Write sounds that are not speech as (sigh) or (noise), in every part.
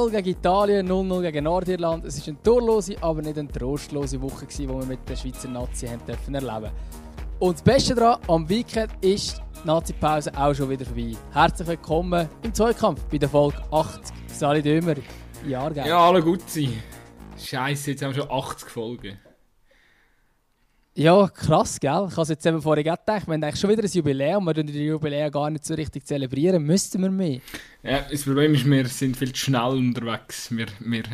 0-0 gegen Italien, 0-0 gegen Nordirland. Es war eine torlose, aber nicht eine trostlose Woche, die wir mit der Schweizer Nazi erleben Und das Beste daran, am Weekend ist die Nazi-Pause auch schon wieder vorbei. Herzlich willkommen im Zweikampf bei der Folge 80. Sali Dömer, Jahrgang. Ja, alle gut sein. Scheiße, jetzt haben wir schon 80 Folgen. Ja, krass, gell? Ich habe es jetzt eben vorhin gedacht, wir haben eigentlich schon wieder ein Jubiläum, wir die Jubiläum gar nicht so richtig zelebrieren, müssten wir mehr. Ja, das Problem ist, wir sind viel zu schnell unterwegs. Wir, wir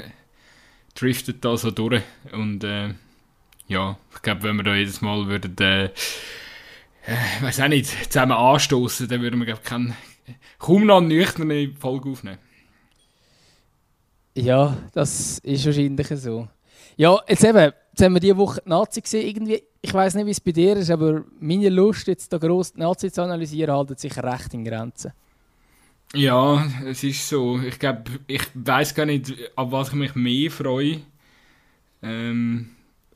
driften da so durch und äh, ja, ich glaube, wenn wir da jedes Mal würden, äh, äh, weiß auch nicht, zusammen anstoßen, dann würden wir glaub, kein, kaum noch nüchterne Folge aufnehmen. Ja, das ist wahrscheinlich so. Ja, jetzt eben, jetzt haben wir diese Woche die Nazi gesehen. Irgendwie, ich weiß nicht, wie es bei dir ist, aber meine Lust, jetzt da gross die Nazi zu analysieren, haltet sich recht in Grenzen. Ja, es ist so. Ich glaube, ich weiß gar nicht, ab was ich mich mehr freue. Ähm,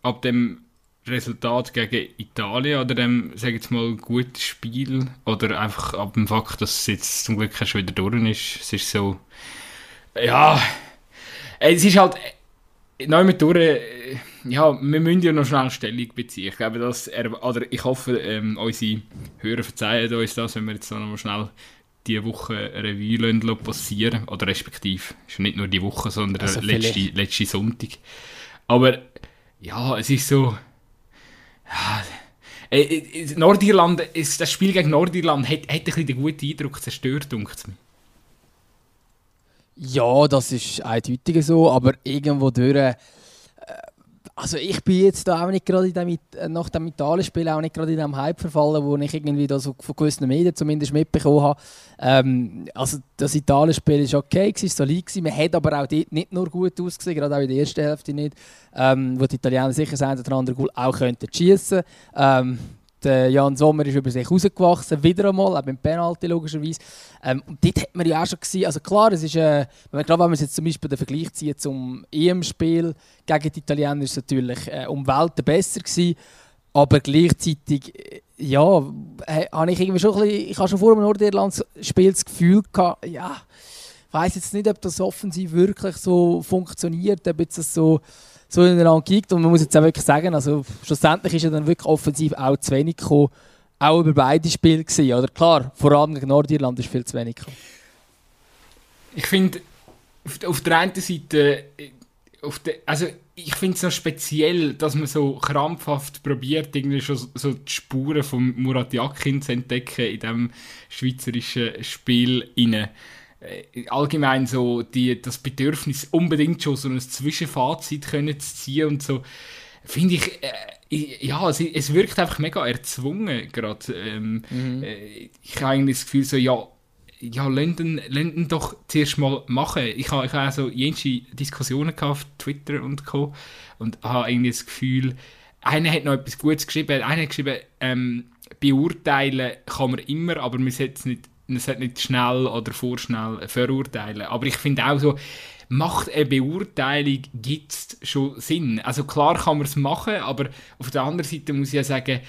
ab dem Resultat gegen Italien oder dem, sag ich jetzt mal, guten Spiel oder einfach ab dem Fakt, dass es jetzt zum Glück schon wieder durch ist. Es ist so, ja, es ist halt neu mit durch, äh, ja, wir müssen ja noch schnell Stellung beziehen. Ich glaube, dass er, oder ich hoffe, ähm, unsere Hörer verzeihen uns das, wenn wir jetzt noch mal schnell die Woche Revue lassen, passieren Oder respektive, ist nicht nur die Woche, sondern also letzte, letzte Sonntag. Aber ja, es ist so. Ja, äh, äh, Nordirland, das Spiel gegen Nordirland hat, hat ein bisschen den guten Eindruck zerstört, denkt es mir. Ja, das ist eindeutig so, aber irgendwo durch. Also ich bin jetzt da auch nicht gerade in dem, äh, nach dem Italien-Spiel auch nicht gerade in dem Hype verfallen, wo ich irgendwie da so von gewissen Medien zumindest mitbekommen habe. Ähm, also das Italien-Spiel war okay, war solid. Man hat aber auch dort nicht nur gut ausgesehen, gerade auch in der ersten Hälfte nicht, ähm, wo die Italiener sicher sein oder andere Goal auch könnten schießen. Ähm, der Jan Sommer ist über sich rausgewachsen, wieder einmal, auch beim Penalty logischerweise. Ähm, und dort hat man ja auch schon gesehen, also klar, es ist, äh, wenn man, wenn man jetzt zum Beispiel den Vergleich zieht zum EM-Spiel gegen die Italiener, ist es natürlich äh, um Welten besser gewesen, aber gleichzeitig, äh, ja, äh, habe ich irgendwie schon ein bisschen, ich habe schon vor dem Nordirland-Spiel das Gefühl gehabt, ja, ich weiß jetzt nicht, ob das offensiv wirklich so funktioniert, ob jetzt das so so ineinander gibt. Und man muss jetzt auch wirklich sagen, also schlussendlich ist ja dann wirklich offensiv auch zu wenig gekommen, auch über beide Spiele gewesen, oder? Klar, vor allem gegen Nordirland ist viel zu wenig gekommen. Ich finde, auf, der einen Seite, auf der, also ich finde es noch speziell, dass man so krampfhaft probiert, irgendwie schon so die Spuren von Murat Yakin zu entdecken in diesem schweizerischen Spiel. Rein. Äh, allgemein so die, das Bedürfnis, unbedingt schon so ein Zwischenfazit können zu ziehen und so, finde ich, äh, ja, es, es, wirkt einfach mega erzwungen gerade. Ähm, mhm. äh, ich habe eigentlich das Gefühl so, ja, ja, London, London doch zuerst mal machen. Ich habe ich ha also jenste Diskussionen auf Twitter und Co. und habe irgendwie das Gefühl, einer hat noch etwas Gutes geschrieben, einer hat geschrieben, ähm, beurteilen kann man immer, aber man sollte es nicht man sollte nicht schnell oder vorschnell verurteilen. Aber ich finde auch so, macht eine Beurteilung gibt schon Sinn. Also klar kann man es machen, aber auf der anderen Seite muss ich ja sagen,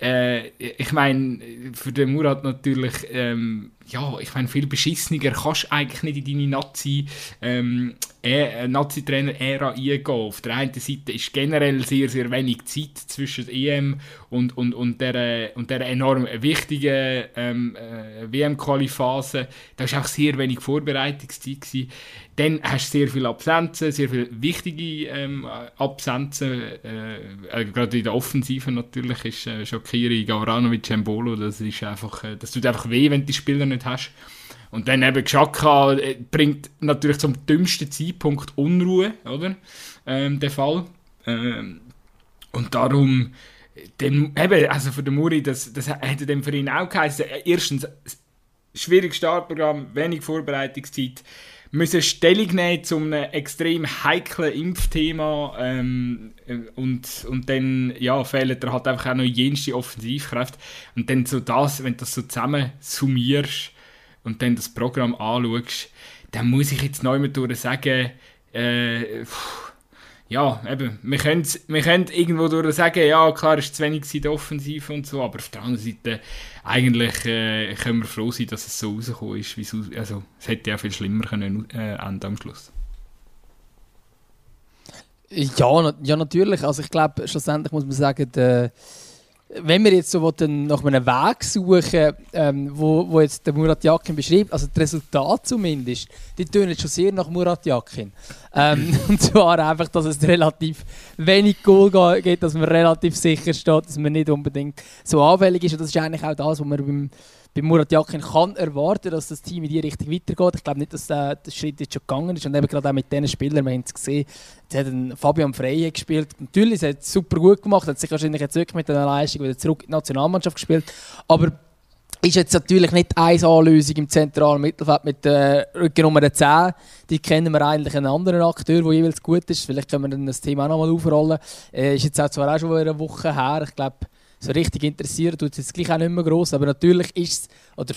äh, ich meine, für den Murat natürlich, ähm, ja, ich meine, viel beschissener kannst du eigentlich nicht in deine Nazi, ähm, äh, Nazi-Trainer-Ära eingehen. Auf der einen Seite ist generell sehr, sehr wenig Zeit zwischen EM und, und, und, der, und der enorm wichtigen ähm, äh, WM-Qualiphase. Da war auch sehr wenig Vorbereitungszeit. Gewesen. Dann hast du sehr viele Absenzen, sehr viele wichtige ähm, Absenzen. Äh, äh, gerade in der Offensive natürlich ist äh, Shakiri, Gavranovic, Embolo, das ist einfach, äh, das tut einfach weh, wenn die Spieler nicht hast. Und dann eben Xhaka äh, bringt natürlich zum dümmsten Zeitpunkt Unruhe, oder? Ähm, der Fall. Ähm, und darum, dem, eben, also für den Muri, das, das hätte dem für ihn auch geheißen. Erstens, schwieriges Startprogramm, wenig Vorbereitungszeit müssen Stellung nehmen zu einem extrem heiklen Impfthema ähm, und, und dann ja, fehlen da halt einfach auch noch jenste Offensivkräfte. Und dann so das, wenn du das so zusammen summierst und dann das Programm anschaust, dann muss ich jetzt neu mal sagen, äh, ja, eben, wir können, wir irgendwo durch sagen, ja, klar, es ist zu wenig in der Offensive und so, aber auf der anderen Seite, eigentlich äh, können wir froh sein, dass es so rausgekommen ist, wie es, also, es hätte ja viel schlimmer können äh, enden am Schluss. Ja, ja, natürlich. Also ich glaube, schlussendlich muss man sagen, der, wenn wir jetzt so nach einem Weg suchen, ähm, wo, wo jetzt der Murat Yakin beschreibt, also das Resultat zumindest, die tönen schon sehr nach Murat Yakin. Ähm, (laughs) und zwar einfach, dass es relativ wenig Goal gibt, dass man relativ sicher steht, dass man nicht unbedingt so anfällig ist. Und das ist eigentlich auch das, was man beim bei Murat Yakin kann erwarten, dass das Team in die Richtung weitergeht. Ich glaube nicht, dass der, der Schritt jetzt schon gegangen ist. Und eben gerade auch mit diesen Spielern, wir haben es gesehen, jetzt hat Fabian Freie gespielt. Natürlich, er hat es super gut gemacht, hat sich wahrscheinlich jetzt wirklich mit einer Leistung wieder zurück in die Nationalmannschaft gespielt. Aber ist jetzt natürlich nicht eine Anlösung im zentralen Mittelfeld mit der äh, Rückennummer 10. Die kennen wir eigentlich einen anderen Akteur, der jeweils gut ist. Vielleicht können wir dann das Thema auch nochmal aufrollen. Äh, ist jetzt auch zwar auch schon eine Woche her. Ich glaube, so richtig interessiert tut es jetzt gleich auch nicht mehr gross. Aber natürlich ist es, oder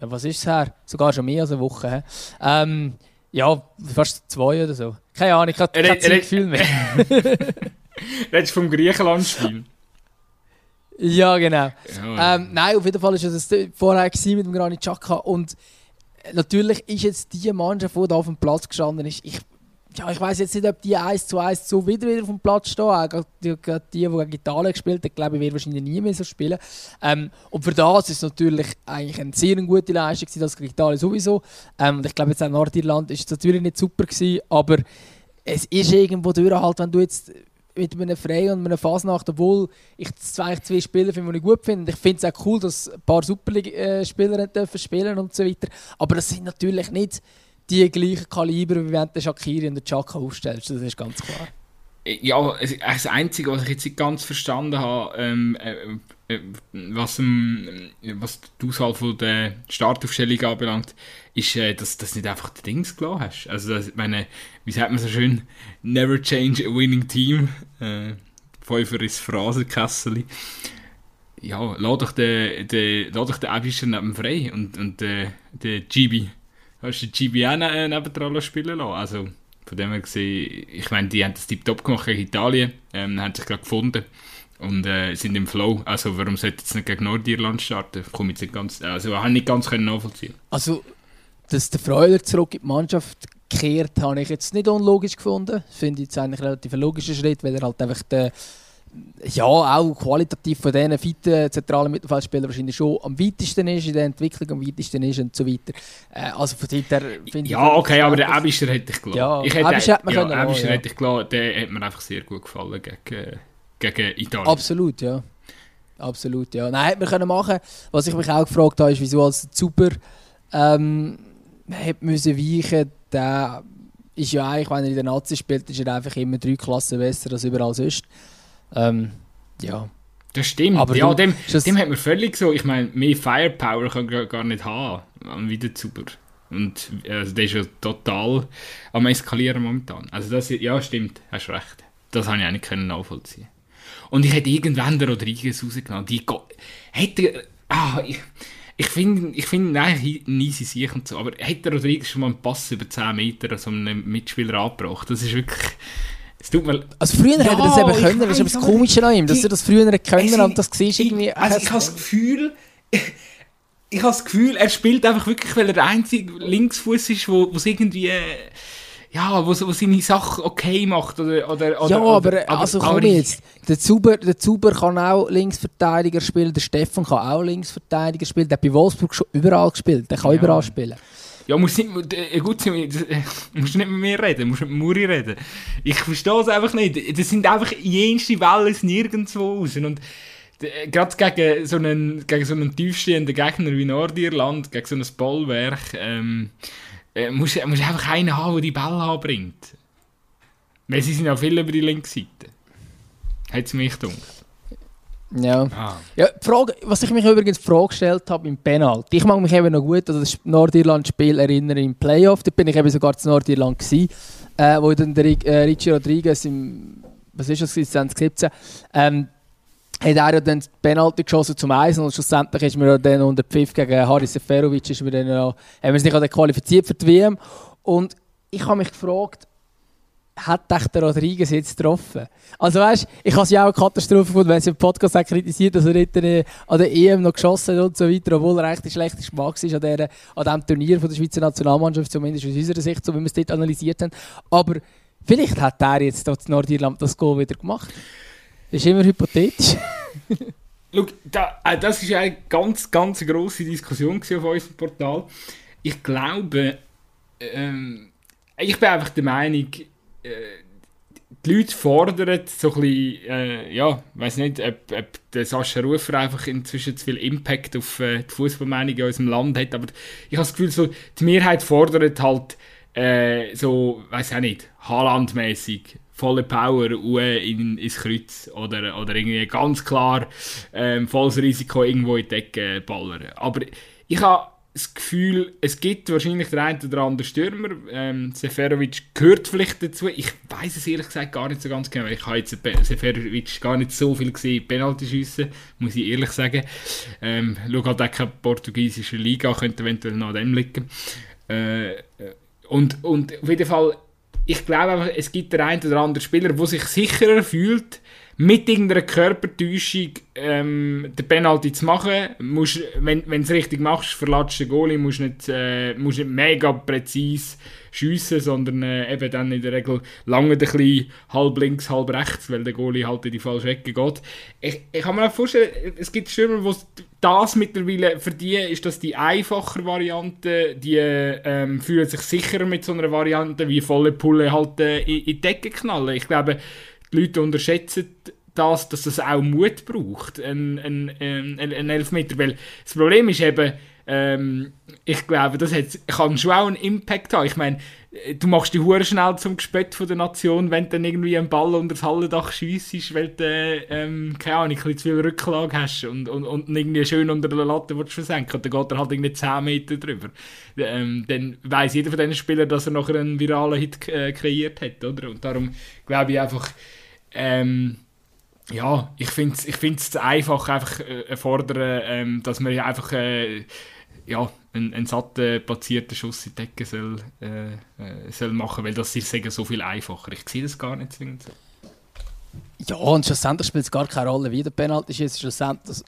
ja, was ist es her? Sogar schon mehr als eine Woche. Ähm, ja, fast zwei oder so. Keine Ahnung, ich habe kein Gefühl mehr. (laughs) Redest du vom Griechenland-Spiel? Ja, genau. Ja. Ähm, nein, auf jeden Fall war es vorher mit dem Granit Xhaka und natürlich ist jetzt die Mannschaft, die da auf dem Platz gestanden ist, ich ja, ich weiß jetzt nicht, ob die 1 zu 1 so wieder, wieder dem Platz stehen. Auch die, die, die gegen Italien gespielt haben, glaube ich, werden wahrscheinlich nie mehr so spielen. Ähm, und für das ist es natürlich eigentlich eine sehr gute Leistung, das gegen Italien sowieso. Ähm, und ich glaube, jetzt auch Nordirland ist natürlich nicht super gewesen, aber es ist irgendwo durch, halt, wenn du jetzt mit einem Frey und einem Fasnacht, obwohl ich zwei, zwei Spieler finde, die ich gut finde. Ich finde es auch cool, dass ein paar Superliga-Spieler dürfen spielen und so weiter. Aber das sind natürlich nicht die gleichen Kaliber, wie wenn du Shakiri und den Chaka aufstellst. Das ist ganz klar. Ja, das Einzige, was ich jetzt nicht ganz verstanden habe, ähm, äh, äh, was, ähm, was die Auswahl von der Startaufstellung anbelangt, ist, äh, dass du nicht einfach die Dings gelassen hast. Also, das, meine, wie sagt man so schön, never change a winning team. Äh, Fünfer ist Phrasenkessel. Ja, lass doch den, den, lass doch den Abischer neben frei und, und äh, den GB hast du die auch äh, nebendran spielen lassen. Also von dem her gesehen, ich meine, die haben das tiptop gemacht gegen Italien, ähm, haben sich gerade gefunden und äh, sind im Flow. Also warum sollte jetzt nicht gegen Nordirland starten? Komme jetzt nicht ganz, also habe nicht ganz können nachvollziehen. Also, dass der Freuler zurück in die Mannschaft kehrt, habe ich jetzt nicht unlogisch gefunden. Finde ich jetzt eigentlich relativ ein logischer Schritt, weil er halt einfach der ja, auch qualitativ von diesen fitten zentralen Mittelfeldspielern wahrscheinlich schon am weitesten ist, in der Entwicklung am weitesten ist und so weiter. Äh, also von daher finde Ja, ich okay, aber der Abischer hätte ich klar. Ja, ich hätte, Abischer hätte man ja, können Abischer ja. hätte ich klar, der hat mir einfach sehr gut gefallen gegen, gegen Italien. Absolut, ja. Absolut, ja. Nein, hätte man können machen. Was ich mich auch gefragt habe, ist, wieso als Super ähm, hätte müssen weichen, der ist ja eigentlich, wenn er in der Nazi spielt, ist er einfach immer drei Klassen besser als überall sonst. Ähm, ja. Das stimmt. Aber ja, dem, dem hat man völlig so. Ich meine, mehr Firepower kann man gar nicht haben am Wiederzuber. Und also, der ist ja total am Eskalieren momentan. Also das, ja, stimmt, hast recht. Das habe ich auch nicht können nachvollziehen. Und ich hätte irgendwann den Rodriguez rausgenommen. Die hätte, ah, ich, ich finde, ich find, nein, nie sie sich und so, aber hätte Rodriguez schon mal einen Pass über 10 Meter an so einem Mitspieler angebracht? Das ist wirklich, es tut mir also früher ja, hätte er das eben können, das ist aber das Komische an ihm, dass er das früher können und das siehst irgendwie... Also ich habe das Gefühl... (laughs) Ich habe das Gefühl, er spielt einfach wirklich, weil er der einzige Linksfuß ist, wo es irgendwie... Ja, wo, wo seine Sache okay macht. Oder, oder, ja, aber, oder, also komm jetzt. Der Zuber, der Zuber kann auch Linksverteidiger spielen, der Stefan kann auch Linksverteidiger spielen, der hat bei Wolfsburg schon überall gespielt, der kann ja. überall spielen. Ja, musst nicht, äh, gut, äh, (laughs) musst nicht mit mir reden, musst mit Muri reden. Ich verstehe es einfach nicht. Das sind einfach jenste Wellen nirgendwo raus. Und äh, gerade gegen so einen, so einen tiefstehenden Gegner wie Nordirland, gegen so ein Bollwerk, ähm, äh, musst du einfach einen haben, der die Bälle anbringt. Weil sie sind ja viel über die linke Seite. Hat es mich gedacht. Ja. Ah. ja Frage, was ich mich übrigens Frage gestellt habe im Penalty. Ich mag mich eben noch gut an das Nordirland-Spiel erinnern im Playoff. Da bin ich eben sogar zu Nordirland gewesen, äh, wo dann der äh, Richie Rodriguez im, was ist das, 2017, ähm, hat er ja dann die Penalty geschossen zum Eisen und schlussendlich ist mir dann unter Pfiff gegen Haris Seferovic ist mir dann noch, haben wir uns nicht qualifiziert für die WM und ich habe mich gefragt, hat dich der Rodriguez jetzt getroffen? Also weißt, ich habe es ja auch eine Katastrophe gefunden, wenn sie im Podcast auch kritisiert, dass er nicht an der EM noch geschossen hat und so weiter, obwohl er eigentlich der schlechteste Mann war an, der, an diesem Turnier von der Schweizer Nationalmannschaft, zumindest aus unserer Sicht, so wie wir es dort analysiert haben. Aber vielleicht hat er jetzt dort in Nordirland das Goal wieder gemacht. Das ist immer hypothetisch. (laughs) Schau, äh, das war eine ganz, ganz grosse Diskussion auf unserem Portal. Ich glaube, ähm, ich bin einfach der Meinung, die Leute fordern so ein bisschen, äh, ja, weiß nicht, ob, ob der Sascha Rufer einfach inzwischen zu viel Impact auf äh, die Fußballmeinung in unserem Land hat, aber ich habe das Gefühl, so, die Mehrheit fordert halt äh, so, weiß auch nicht, Haaland-mäßig volle Power in, ins Kreuz oder, oder irgendwie ganz klar ähm, volles Risiko irgendwo in die Decke ballern. Aber ich habe das Gefühl, es gibt wahrscheinlich der eine oder andere Stürmer. Ähm, Seferovic gehört vielleicht dazu. Ich weiß es ehrlich gesagt gar nicht so ganz genau. Ich habe jetzt Seferovic gar nicht so viel gesehen, Penalty schiessen, muss ich ehrlich sagen. Ähm, schau halt auch keine portugiesische Liga, könnte eventuell noch an dem liegen. Äh, und, und auf jeden Fall, ich glaube einfach, es gibt der eine oder andere Spieler, der sich sicherer fühlt, mit irgendeiner Körpertäuschung ähm, den Penalty zu machen. Musst, wenn du es richtig machst, verlatschst du den Goalie, musst nicht, äh, musst nicht mega präzise schiessen, sondern äh, eben dann in der Regel lange ein bisschen halb links, halb rechts, weil der Goalie halt in die falsche Ecke geht. Ich, ich kann mir auch vorstellen, es gibt Stürmer, wo das mittlerweile für die ist das die einfache Variante, die ähm, fühlen sich sicherer mit so einer Variante wie volle Pulle halt äh, in, in die Decke knallen. Ich glaube, die Leute unterschätzen das, dass es auch Mut braucht, ein, ein, ein, ein Elfmeter. Weil das Problem ist eben, ähm, ich glaube, das hat, kann schon auch einen Impact haben. Ich meine, du machst die Hure schnell zum Gespött von der Nation, wenn du dann irgendwie einen Ball unter das Hallendach schiessest, weil du, ähm, keine Ahnung, ein bisschen zu viel Rücklage hast und, und, und irgendwie schön unter der Latte willst versenken und dann geht er halt irgendwie 10 Meter drüber. Ähm, dann weiss jeder von diesen Spielern, dass er nachher einen viralen Hit äh, kreiert hat, oder? Und darum glaube ich einfach, ähm, ja, ich finde es ich find's einfach, einfach äh, fordern, ähm, dass man einfach äh, ja, einen, einen satten, platzierten Schuss in die Decke soll, äh, äh, soll machen, weil das ist sagen, so viel einfacher. Ich sehe das gar nicht zwingend so. Ja, und schlussendlich spielt es gar keine Rolle, wie der Penalty ist. Schlussendlich,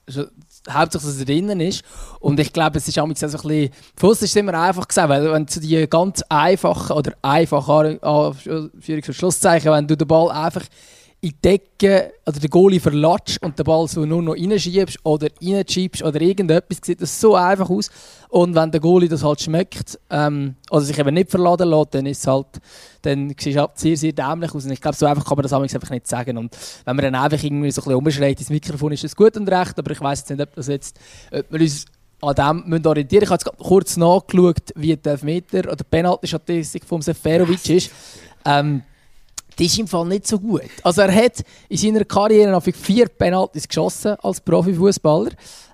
hauptsächlich, dass er drinnen ist. Und ich glaube, es ist auch so ein bisschen. Uns ist immer einfach gesagt, weil wenn du die ganz einfachen oder einfachen Anführungs- Schlusszeichen, wenn du den Ball einfach in die Decke oder den Goalie verlatscht und den Ball so nur noch reinschiebst oder reinschiebst oder irgendetwas, sieht das so einfach aus. Und wenn der Goalie das halt schmeckt ähm, oder sich eben nicht verladen lässt, dann ist es halt, dann sieht es halt sehr, sehr dämlich aus. Und ich glaube, so einfach kann man das einfach nicht sagen. Und wenn man dann einfach irgendwie so ein bisschen umschreit ins Mikrofon, ist das gut und recht, aber ich weiß jetzt nicht, ob das jetzt, ob wir uns an dem müssen orientieren Ich habe jetzt kurz nachgeschaut, wie der Meter oder die Penalty-Statistik von Seferovic ist. Ähm, das ist im Fall nicht so gut. Also er hat in seiner Karriere noch vier Penalties geschossen als Profifußballer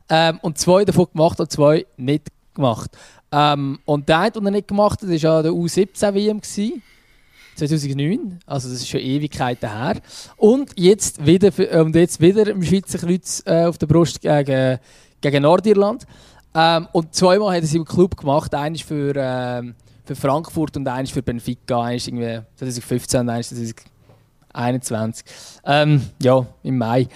ähm, und zwei davon gemacht und zwei nicht gemacht. Ähm, und der eine, den er nicht gemacht hat, war der U17 WM 2009, also das ist schon Ewigkeiten her. Und jetzt wieder, und jetzt wieder im Schweizer Kreuz äh, auf der Brust gegen, gegen Nordirland. Ähm, und zweimal hat er sie im Club gemacht. Eines für ähm, für Frankfurt und eins für Benfica. Eins irgendwie 2015 und eins 2021. Ähm, ja, im Mai.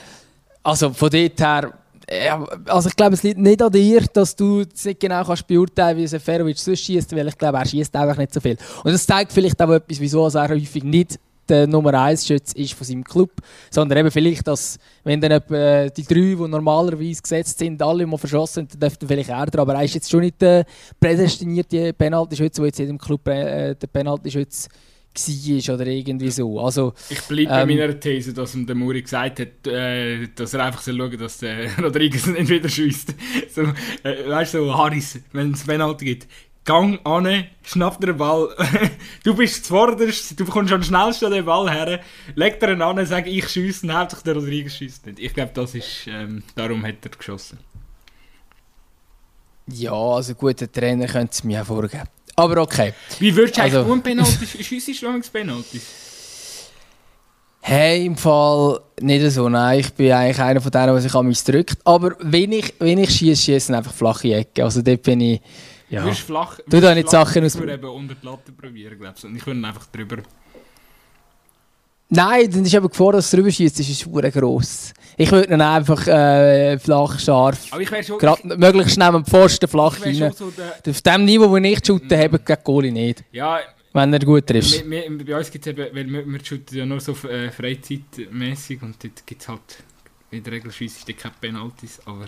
Also von dort her, ja, also ich glaube, es liegt nicht an dir, dass du nicht genau kannst beurteilen kannst, wie Seferovic sonst schießt, weil ich glaube, er schießt einfach nicht so viel. Und das zeigt vielleicht auch etwas, wieso er häufig nicht der Nummer 1 Schütze ist von seinem Club, sondern eben vielleicht, dass, wenn dann etwa die drei, die normalerweise gesetzt sind, alle mal verschossen sind, dann dürfte vielleicht er dran. Aber er ist jetzt schon nicht der prädestinierte Penalty-Schütze, der jetzt in jedem Club äh, der Penalty-Schütze war oder irgendwie so. Also, ich bleibe bei ähm, meiner These, dass ihm der Muri gesagt hat, äh, dass er einfach schauen soll, dass der (laughs) Rodriguez nicht wieder schießt. (laughs) So, äh, weißt du, so Harris, wenn es Penalty gibt, gang an, schnapp dir den Ball. (laughs) du bist zuvorderst, du bekommst am schnellsten den Ball her, leg dir ihn an, sag ich schiesse, hauptsächlich der Rodriguez schießt nicht. Ich glaube, das ist, ähm, darum hat er geschossen. Ja, also guter Trainer könnte es mir auch vorgeben. Aber okay. Wie würdest du also, eigentlich Penalty schiessen, du Penalty? Hey, im Fall nicht so. Nein, ich bin eigentlich einer von denen, der sich an mich drückt. Aber wenn ich, wenn ich schieße, schießen einfach flache Ecke. Also dort bin ich ja. Du flach. Du da nicht Sachen aus. Ich würde eben unter die Latte probieren, glaube ich. Und ich würde einfach drüber. Nein, dann ist eben Gefahr, dass du drüber schießt, ist schwer gross. Ich würde ihn einfach äh, flach, scharf, Aber ich wäre schon... gerade möglichst neben dem Pfosten flach ich rein. so der, Auf dem Niveau, wo ich shooten habe, gegen Goalie nicht. ja, Wenn er gut trifft. bei uns gibt es eben, weil wir, wir shooten ja nur so äh, freizeitmäßig und dort gibt es halt in der Regel schiessen keine Penalties, aber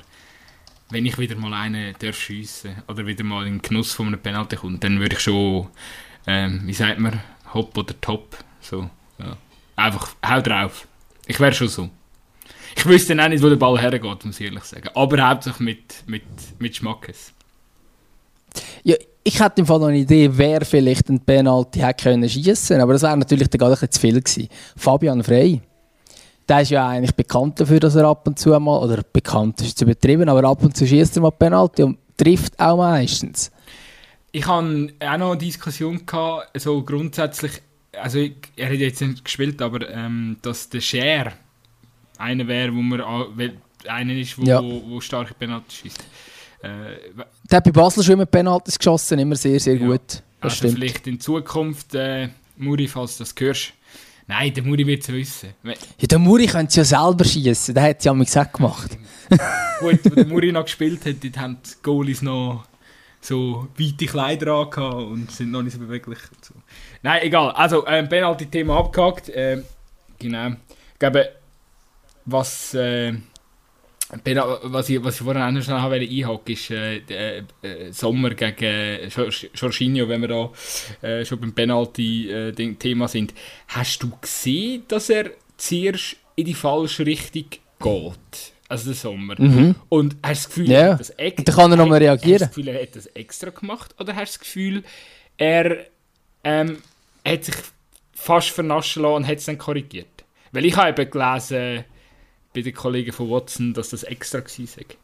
wenn ich wieder mal einen darf schiessen oder wieder mal in den Genuss von einem Penalty komme, dann würde ich schon, ähm, wie sagt man, hopp oder top, so, ja. Einfach, hau drauf. Ich wäre schon so. Ich wüsste dann auch nicht, wo der Ball hergeht, muss ich ehrlich sagen. Aber hauptsächlich mit, mit, mit Schmackes. Ja, ich hätte im Fall noch eine Idee, wer vielleicht einen Penalty hätte können schiessen, aber das wäre natürlich dann gerade ein bisschen zu viel gewesen. Fabian Frey. Der ist ja eigentlich bekannt dafür, dass er ab und zu mal, oder bekannt ist zu übertrieben, aber ab und zu schießt er mal Penalty und trifft auch meistens. Ich hatte auch noch eine Diskussion, gehabt, so grundsätzlich, also ich, er hat jetzt nicht gespielt, aber ähm, dass der Scher einer wäre, wo man a- weil einer ist, wo, Ja. wo, wo starke Penalty schießt. Äh, Der hat bei Basel schon immer Penaltys geschossen, immer sehr, sehr Ja. gut. Das also stimmt. vielleicht in Zukunft, äh, Muri, falls du das hörst. Nein, der Muri wird es wissen. We- Ja, der Muri könnte ja selber schießen, der hat es ja am gesagt gemacht. (laughs) Gut, wo der Muri noch gespielt hat, dort haben die Goalies noch so weite Kleider angehabt und sind noch nicht so beweglich. So. Nein, egal. Also, ähm, Penalty-Thema abgehakt. Ähm, genau. Ich glaube, was, äh, Penal- was, ich, was ich vorhin auch noch schnell einhaken, ist äh, der, äh, Sommer gegen äh, Jor- Jorginho, wenn wir da äh, schon beim Penalty-Thema sind. Hast du gesehen, dass er zuerst in die falsche Richtung geht? Also der Sommer. Mhm. Und hast du das Gefühl, er hat das ex- Und dann kann er noch mal Hast reagieren. du das Gefühl, er hat das extra gemacht? Oder hast du das Gefühl, er ähm, hat sich fast vernaschen lassen und hat es dann korrigiert? Weil ich habe eben gelesen bei den Kollegen von Watson, dass das extra war.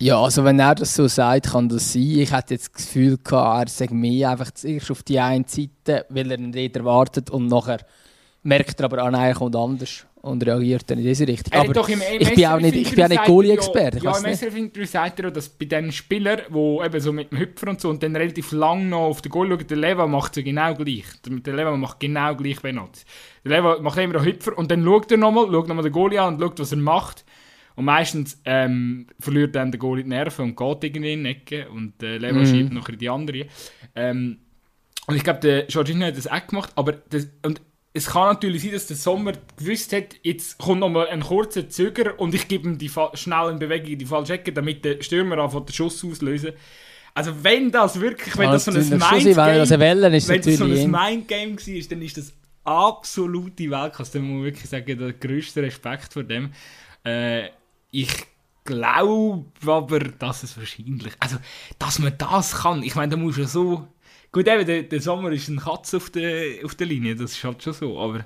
Ja, also wenn er das so sagt, kann das sein. Ich hätte jetzt das Gefühl er sagt mir einfach zuerst auf die eine Seite, weil er nicht erwartet und nachher merkt er aber an, er kommt anders und reagiert dann in diese Richtung. Er aber ich bin auch nicht, ich bin auch nicht Goalie-Experte. ich Ja, im. SRF-Interview sagt er auch, dass bei den Spielern, die eben so mit dem Hüpfer und so und dann relativ lang noch auf den Goal schauen, der Leva macht es ja genau gleich. Der, Leva macht genau gleich Penalty. Der Leva macht immer einen Hüpfer und dann schaut er nochmal, schaut nochmal den Goalie an und schaut, was er macht. Und meistens ähm, verliert dann der Goalie die Nerven und geht irgendwie in die Ecke und der Leva Mhm. schiebt nachher in die andere. Ähm, und ich glaube, der Jorginho hat das auch gemacht, aber das, und es kann natürlich sein, dass der Sommer gewusst hat, jetzt kommt noch mal ein kurzer Zöger und ich gebe ihm die fa- schnell in Bewegung die falsche Ecke, damit der Stürmer anfängt, den Schuss auslösen. Also wenn das wirklich, wenn das so ein Mindgame, wenn das so ein. Mindgame war, dann ist das absolute Weltklasse. Da muss man wirklich sagen, der grösste Respekt vor dem. Äh, ich glaube aber, dass es wahrscheinlich, also, dass man das kann. Ich meine, da muss ja so, gut, eben, der, der Sommer ist ein Katz auf der, auf der Linie, das ist halt schon so, aber,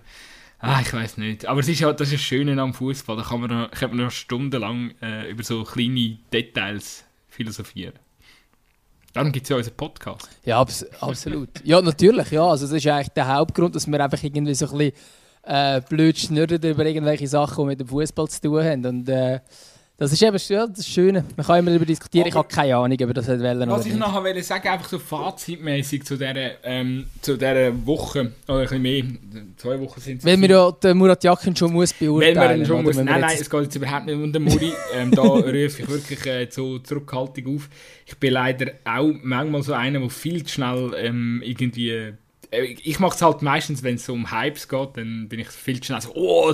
ah, ich weiß nicht. Aber es ist ja, das ist das Schöne am Fußball, da kann man, kann man noch stundenlang äh, über so kleine Details philosophieren. Darum gibt es ja unseren Podcast. Ja, abs absolut. Ja, natürlich. Ja. Also das ist eigentlich der Hauptgrund, dass wir einfach irgendwie so ein bisschen äh, blöd schnurren über irgendwelche Sachen, die mit dem Fußball zu tun haben. Und äh, das ist eben ja, das Schöne. Man kann immer darüber diskutieren. ich Aber- habe keine Ahnung, ob das wollen oder Was ich nicht. nachher wollte sagen, einfach so fazitmäßig zu dieser, ähm, zu dieser Woche, oder ein bisschen mehr, zwei Wochen sind es. Weil wir ja den Murat Yakin schon muss beurteilen man ihn schon muss. Wir Nein, nein, es geht jetzt überhaupt nicht um den Muri. (laughs) ähm, da rufe ich wirklich äh, zu Zurückhaltung auf. Ich bin leider auch manchmal so einer, der viel zu schnell ähm, irgendwie. Äh, ich mache es halt meistens, wenn es so um Hypes geht, dann bin ich viel zu schnell so, oh,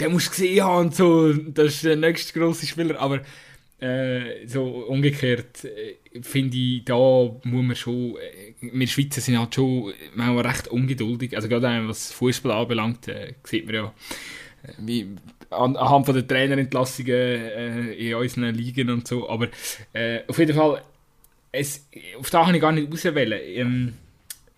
der muss gesehen haben und so, das ist der nächste grosse Spieler. Aber äh, so umgekehrt äh, finde ich, da muss man schon. Äh, wir Schweizer sind halt schon manchmal recht ungeduldig. Also gerade äh, was Fußball anbelangt, äh, sieht man ja wie an, anhand von der Trainerentlassungen äh, in unseren Ligen und so. Aber äh, auf jeden Fall, es, auf da kann ich gar nicht auswählen. Ähm,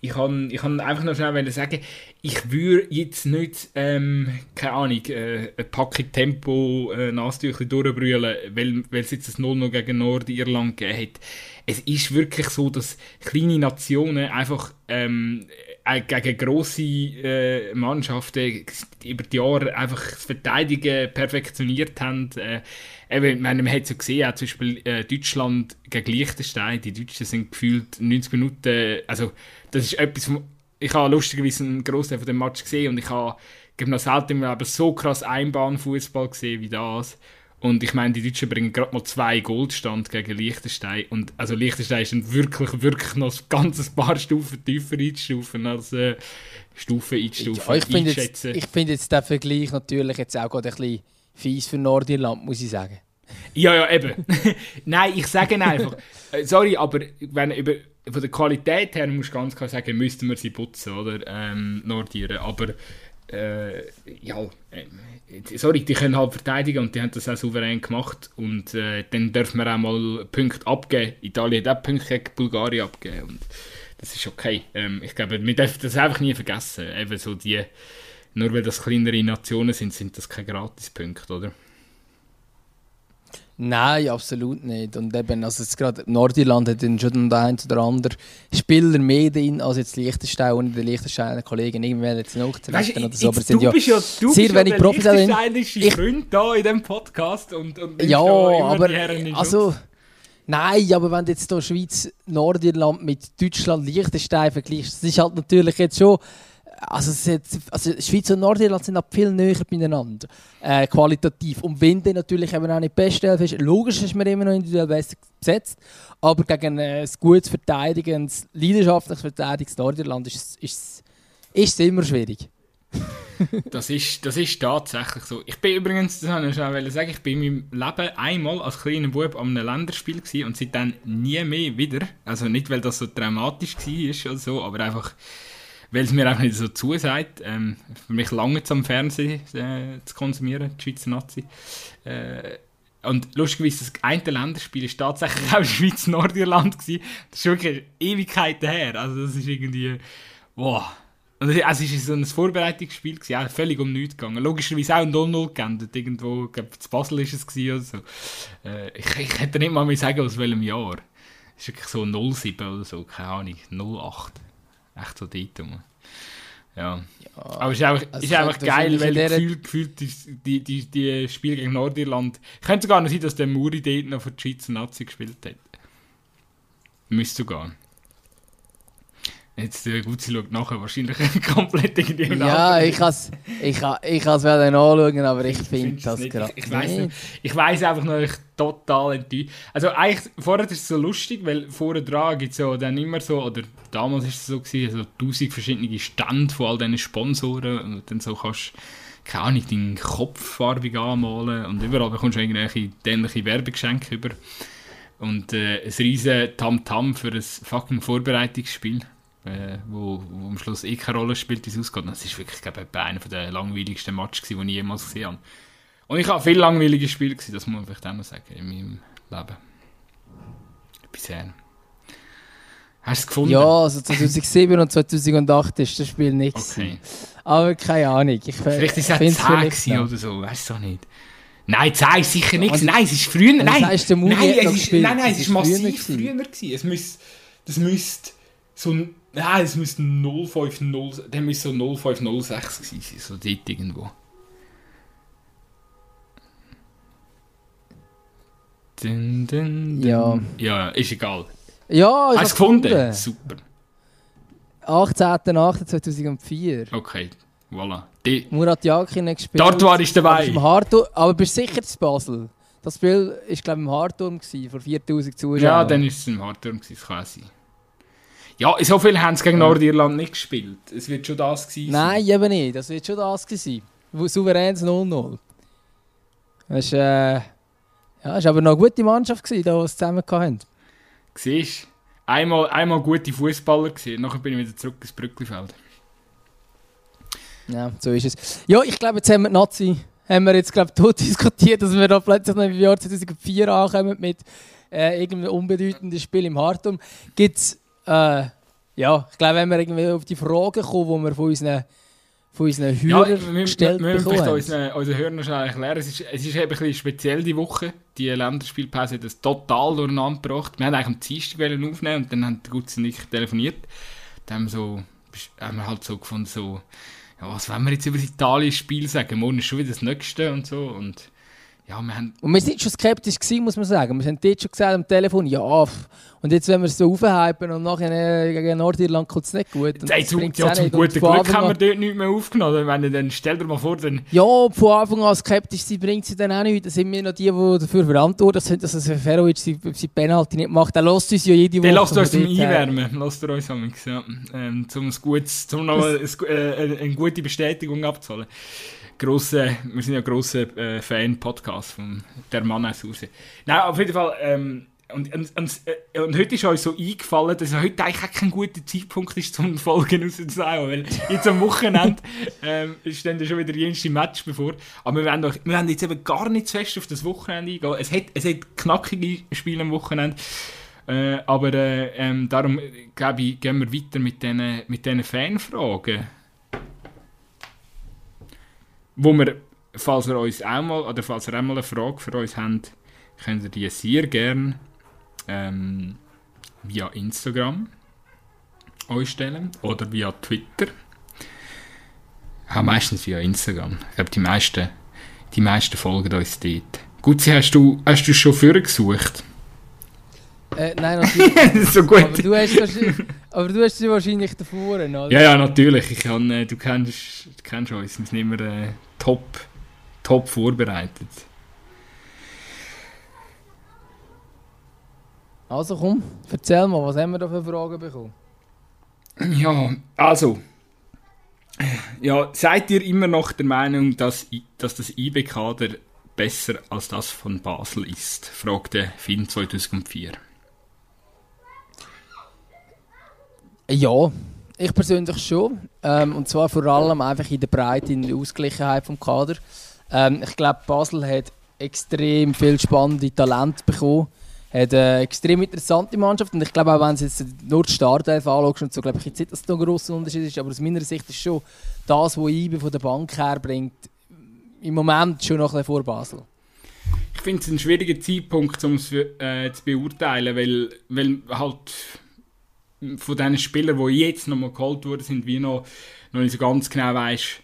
ich kann, ich kann einfach noch schnell sagen, ich würde jetzt nicht, ähm, keine Ahnung, äh, eine Packung Tempo äh, Nasentücher durchbrüllen, weil, es jetzt das 0 gegen Nordirland gegeben hat. Es ist wirklich so, dass kleine Nationen einfach ähm, äh, gegen grosse äh, Mannschaften über die Jahre einfach das Verteidigen perfektioniert haben. Äh, eben, meine, man hat es ja gesehen, auch zum Beispiel äh, Deutschland gegen Liechtenstein. Die Deutschen sind gefühlt 90 Minuten, also das ist etwas, vom- ich habe lustigerweise einen Großteil von dem Match gesehen und ich habe ich noch selten im Leben so krass Einbahnfußball gesehen wie das. Und ich meine, die Deutschen bringen gerade mal zwei Goldstand gegen Liechtenstein. Und also Liechtenstein ist dann wirklich, wirklich noch ein ganzes paar Stufen tiefer einzustufen als äh, Stufe einzustufen. Ja, ich finde jetzt, ich find jetzt den Vergleich natürlich jetzt auch gerade ein bisschen fies für Nordirland, muss ich sagen. Ja, ja, eben. (laughs) Nein, ich sage einfach, äh, sorry, aber wenn über, von der Qualität her, muss ganz klar sagen, müssten wir sie putzen, oder? Ähm, Nordiren. Aber äh, ja, äh, sorry, die können halt verteidigen und die haben das auch souverän gemacht. Und äh, dann dürfen wir auch mal Punkte abgeben. Italien hat auch Punkte gegen Bulgarien abgegeben. Und das ist okay. Ähm, ich glaube, wir dürfen das einfach nie vergessen. Eben so die, nur weil das kleinere Nationen sind, sind das keine Gratispunkte, oder? Nein, absolut nicht. Und eben, also jetzt gerade Nordirland hat dann schon der ein oder andere Spieler mehr drin als jetzt Liechtenstein und die Liechtensteiner Kollegen irgendwann jetzt nachzurechten oder so. Aber sind ja, ja sehr wenig ja Profis drin. Ich Freund da in diesem Podcast und, und ja, aber also Nein, aber wenn du jetzt hier Schweiz, Nordirland mit Deutschland, Liechtenstein vergleichst, das ist halt natürlich jetzt schon also, also Schweiz und Nordirland sind auch viel näher beieinander, äh, qualitativ. Und wenn dann natürlich eben auch nicht die beste Elf ist, logisch ist man immer noch individuell besser besetzt, aber gegen ein gutes Verteidigen, ein leidenschaftliches Verteidigen Nordirland ist, es immer schwierig. (laughs) das, ist, das ist tatsächlich so. Ich bin übrigens, das wollte ich schon sagen, ich bin in meinem Leben einmal als kleiner Bub an einem Länderspiel und seitdem nie mehr wieder. Also nicht, weil das so dramatisch war oder so, aber einfach weil es mir auch nicht so zusagt. Ähm, für mich lange am Fernsehen äh, zu konsumieren, die Schweizer Nazi. Äh, und lustigerweise, das eine Länderspiel ist tatsächlich (laughs) auch Schweiz-Nordirland. Das ist wirklich Ewigkeiten her. Also das ist irgendwie, wow. Und es war so ein Vorbereitungsspiel, gewesen, ja, völlig um nichts gegangen. Logischerweise auch 0-0 geendet. Irgendwo, ich glaube, zu Basel war es oder so. Äh, ich, ich hätte nicht mal mehr sagen, aus welchem Jahr. Es ist wirklich so 07 oder so, keine Ahnung, 08 echt so dort rum. Ja. ja. Aber es ist einfach, also ist einfach geil, weil gefühlt, gefühlt die, die, die, die Spiele gegen Nordirland. Könnte sogar noch sein, dass der Muri dort noch für die Schweizer Nazi gespielt hat. Müsste sogar. Jetzt äh, gut, sie schaut nachher wahrscheinlich (laughs) komplett irgendwie Ja, ich kann es ich, ich anschauen, aber ich finde das gerade Ich, ich weiß. Ich weiß einfach noch, ich total enttäuscht. Also eigentlich, vorher ist es so lustig, weil vorher dran gibt es ja dann immer so, oder damals ist es so gewesen, also tausend verschiedene Stände von all diesen Sponsoren und dann so kannst keine Ahnung, deinen Kopf farbig anmalen und überall bekommst du irgendwelche dämliche Werbegeschenke über. Und äh, ein riesen Tamtam für ein fucking Vorbereitungsspiel äh, wo, wo am Schluss eh keine Rolle spielt, wie es ausgeht. Das ist wirklich, glaube ich, einer der langweiligsten Matches, die ich jemals gesehen habe. Und ich habe viel langweilige Spiele gesehen, das muss man vielleicht auch noch sagen, in meinem Leben. Bisher. Hast du es gefunden? Ja, also 2007 und 2008 ist das Spiel nichts. Okay. Aber keine Ahnung. Ich, vielleicht ist es auch 10 oder so, weißt du nicht. Nein, 10 ist sicher nichts. Nein, es ist früher. Nein, nein, es ist, nein, nein, es ist massiv früher gewesen. Es müsste, das müsste so ein ja, es müsste 0506, der müsste so 0506 sein, so dort irgendwo. Dun, dun, dun. Ja. Ja, ist egal. Ja, ich Hast du gefunden? gefunden? Super. 18.08.2004. Okay, voilà. Die. Murat Yakin gespielt. Dort war ich dabei. Aber, aber bist du sicher zu Basel? Das Spiel war, glaube ich, im Hartturm, vor 4000 Zuschauern. Ja, dann war es im das kann sein. Ja, so viel haben sie gegen Nordirland nicht gespielt. Es wird schon das gewesen Nein, eben nicht. Das wird schon das gewesen. Souveränes 0-0. Das war äh, ja, ist aber noch eine gute Mannschaft, gewesen, die wir zusammen hatten. Siehst du? Einmal, einmal gute Fußballer gesehen, nachher bin ich wieder zurück ins Brücklifeld. Ja, so ist es. Ja, ich glaube, jetzt haben wir die Nazi haben wir jetzt glaube (laughs) tot diskutiert, dass wir da plötzlich noch im Jahr 2004 ankommen mit äh, irgendeinem unbedeutenden Spiel im Hartum. Gibt es äh, ja, ich glaube, wenn wir irgendwie auf die Fragen kommen, die wir von unseren, von unseren Hörern ja, gestellt wir, wir bekommen. Wir müssen unseren, unseren Hörern schon erklären, es ist, es ist eben ein bisschen speziell die Woche. Die Länderspielpause hat das total durcheinander gebracht. Wir wollten eigentlich am Dienstag aufnehmen und dann haben die Gutzi nicht telefoniert. Dann haben wir, so, haben wir halt so gefunden, so, ja, was wollen wir jetzt über das Italien-Spiel sagen? Morgen ist schon wieder das nächste und so. Und ja, wir haben... Und wir sind schon skeptisch gewesen, muss man sagen. Wir haben dort schon gesagt am Telefon, ja, und jetzt, wenn wir es so aufhypen und nachher äh, gegen Nordirland kommt es nicht gut. Und Hey, zum, ja, zum guten Glück haben wir dort nichts mehr aufgenommen. Wenn, dann stell dir mal vor, dann... Ja, von Anfang an skeptisch sein bringt sie dann auch nicht. Da sind wir noch die, die dafür verantwortlich sind, dass es Ferovic seine Penalty nicht macht. Der lässt uns ja jede Woche. Der lässt uns zum Einwärmen. Lässt er uns amigs, ja. Ähm, zum gutes, zum noch eine, äh, eine gute Bestätigung abzuholen. Grosse, wir sind ja grosse äh, Fan-Podcast von der Mann aus Hause. Nein, auf jeden Fall... Ähm, und, und, und, äh, und, heute ist uns so eingefallen, dass heute eigentlich kein guter Zeitpunkt ist, zum Folgen rauszunehmen. Weil jetzt am Wochenende (laughs) ähm, stehen schon wieder jenste Match bevor. Aber wir werden, doch, wir werden jetzt eben gar nicht zu fest auf das Wochenende eingehen. Es hat, es hat knackige Spiele am Wochenende. Äh, aber äh, ähm, darum glaube ich, gehen wir weiter mit diesen mit den Fanfragen. Wo wir, falls ihr uns auch mal, oder falls ihr auch mal eine Frage für uns habt, könnt ihr die sehr gerne ähm, via Instagram euch stellen oder via Twitter. Ja, meistens via Instagram. Ich glaube, die meisten, die meisten folgen uns dort. Gut, hast du, hast du schon vorgesucht? Äh, nein, natürlich. (laughs) so gut. Aber du hast, aber du hast sie wahrscheinlich davor, oder? Ja, ja, natürlich. Ich kann, äh, du, kennst, du kennst uns. Wir sind immer äh, top, top vorbereitet. Also komm, erzähl mal, was haben wir da für Fragen bekommen? Ja, also. Ja, seid ihr immer noch der Meinung, dass, dass das IB-Kader besser als das von Basel ist? fragte Finn 2004. Ja, ich persönlich schon. Ähm, und zwar vor allem einfach in der Breite, in der Ausgleichheit vom Kader. Ähm, ich glaube, Basel hat extrem viel spannende Talente bekommen hat eine extrem interessante Mannschaft und ich glaube auch, wenn du jetzt nur die Startelf anschaust und so, glaube ich jetzt nicht, dass es da ein grosser Unterschied ist, aber aus meiner Sicht ist schon das, was IBE von der Bank her bringt, im Moment schon noch ein vor Basel. Ich finde es ein schwieriger Zeitpunkt, um es äh, zu beurteilen, weil, weil halt von diesen Spielern, die jetzt noch mal geholt wurden, sind, wie noch, noch nicht so ganz genau weißt,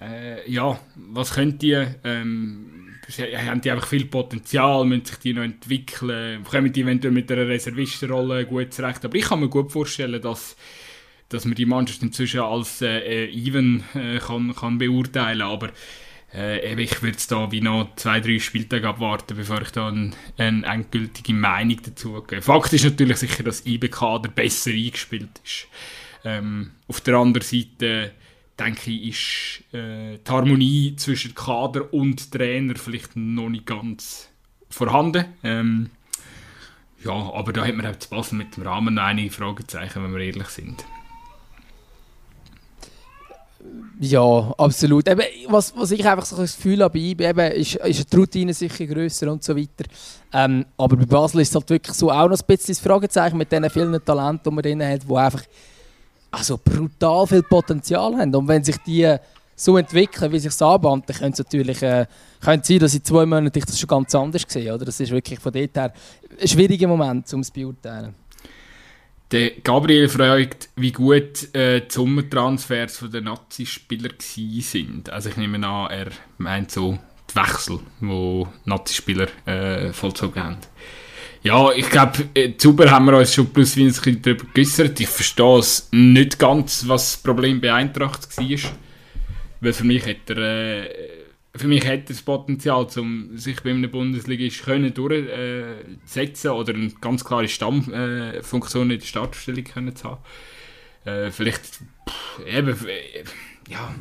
äh, ja, was könnt ihr, ähm, haben die einfach viel Potenzial, müssen sich die noch entwickeln, kommen die eventuell mit einer Reservistenrolle gut zurecht. Aber ich kann mir gut vorstellen, dass, dass man die Mannschaft inzwischen als äh, even äh, kann, kann beurteilen aber äh, ich würde da wie noch zwei, drei Spieltage abwarten, bevor ich da eine, eine endgültige Meinung dazu gebe. Fakt ist natürlich sicher, dass IB-Kader besser eingespielt ist. Ähm, auf der anderen Seite denke ich, ist äh, die Harmonie zwischen Kader und Trainer vielleicht noch nicht ganz vorhanden. Ähm, ja, aber da hat man auch zu Basel mit dem Rahmen noch einige Fragezeichen, wenn wir ehrlich sind. Ja, absolut. Eben, was, was ich einfach so das Gefühl habe, eben, ist, ist die Routine sicher grösser und so weiter. Ähm, aber bei Basel ist es halt wirklich so auch noch ein bisschen das Fragezeichen mit diesen vielen Talenten, die man drin hat, die einfach also brutal viel Potenzial haben. Und wenn sich die so entwickeln, wie sich es anbahnt, dann könnte es natürlich äh, könnte sein, dass in zwei Monaten ich das schon ganz anders sehe. Oder? Das ist wirklich von dort her ein schwieriger Moment, um es zu beurteilen. Der Gabriel fragt, wie gut äh, die Sommertransfers der Nazi-Spieler sind. Also ich nehme an, er meint so die Wechsel, die Nazi-Spieler äh, vollzogen haben. Ja, ich glaube, äh, Zuber haben wir uns schon plus minus darüber geäußert. Ich verstehe es nicht ganz, was das Problem bei war. Weil für mich hat er, äh, für mich er das Potenzial, um sich bei einer Bundesliga können durchzusetzen oder eine ganz klare Stammfunktion in der Startstellung können zu haben. Äh, vielleicht, pff, eben, äh, ja,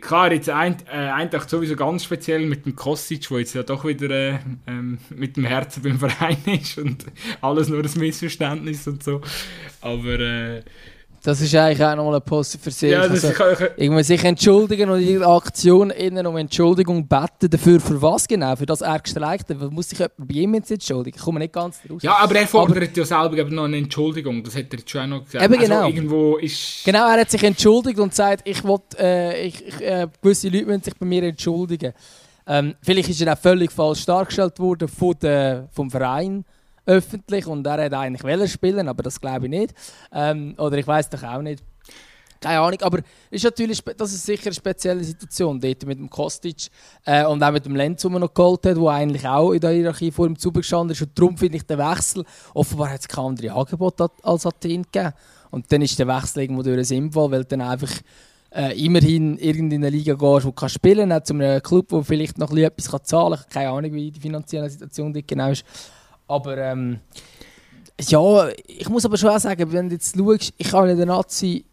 Klar, jetzt ein, äh, Eintracht sowieso ganz speziell mit dem Kostic, der jetzt ja doch wieder äh, ähm, mit dem Herzen beim Verein (laughs) ist und alles nur ein Missverständnis und so. Aber äh, das ist eigentlich auch nochmal ein Post für sich. Ja, also, ich, sich entschuldigen und ihre Aktion innen um Entschuldigung beten dafür, für was genau? Für das er gestreikt hat. Muss sich jemand bei ihm jetzt entschuldigen? Ich komme nicht ganz raus. Ja, aber er fordert aber, ja selber noch eine Entschuldigung. Das hat er jetzt schon auch noch gesagt. Eben also genau. irgendwo ist genau, er hat sich entschuldigt und sagt, ich will, äh, ich, ich, äh, gewisse Leute müssen sich bei mir entschuldigen. Ähm, vielleicht ist er auch völlig falsch dargestellt worden von der, vom Verein öffentlich und er hat eigentlich Welle spielen, aber das glaube ich nicht. Ähm, oder ich weiß doch auch nicht. keine Ahnung, aber ist natürlich, das ist sicher eine spezielle Situation dort mit dem Kostic äh, und auch mit dem Lenz, den man noch geholt hat, der eigentlich auch in der Hierarchie vor dem Zug gestanden ist. Und darum finde ich den Wechsel, offenbar hat es keine andere Angebote als Athen gegeben. Und dann ist der Wechsel irgendwo durch sinnvoll, weil dann einfach äh, immerhin in eine Liga gehst, wo du spielen kannst, zu einem Club, der vielleicht noch etwas zahlen kann. Keine Ahnung, wie die finanzielle Situation dort genau ist. Aber ähm, ja, ich muss aber schon auch sagen, wenn du jetzt schaust, ich habe in der Nazi,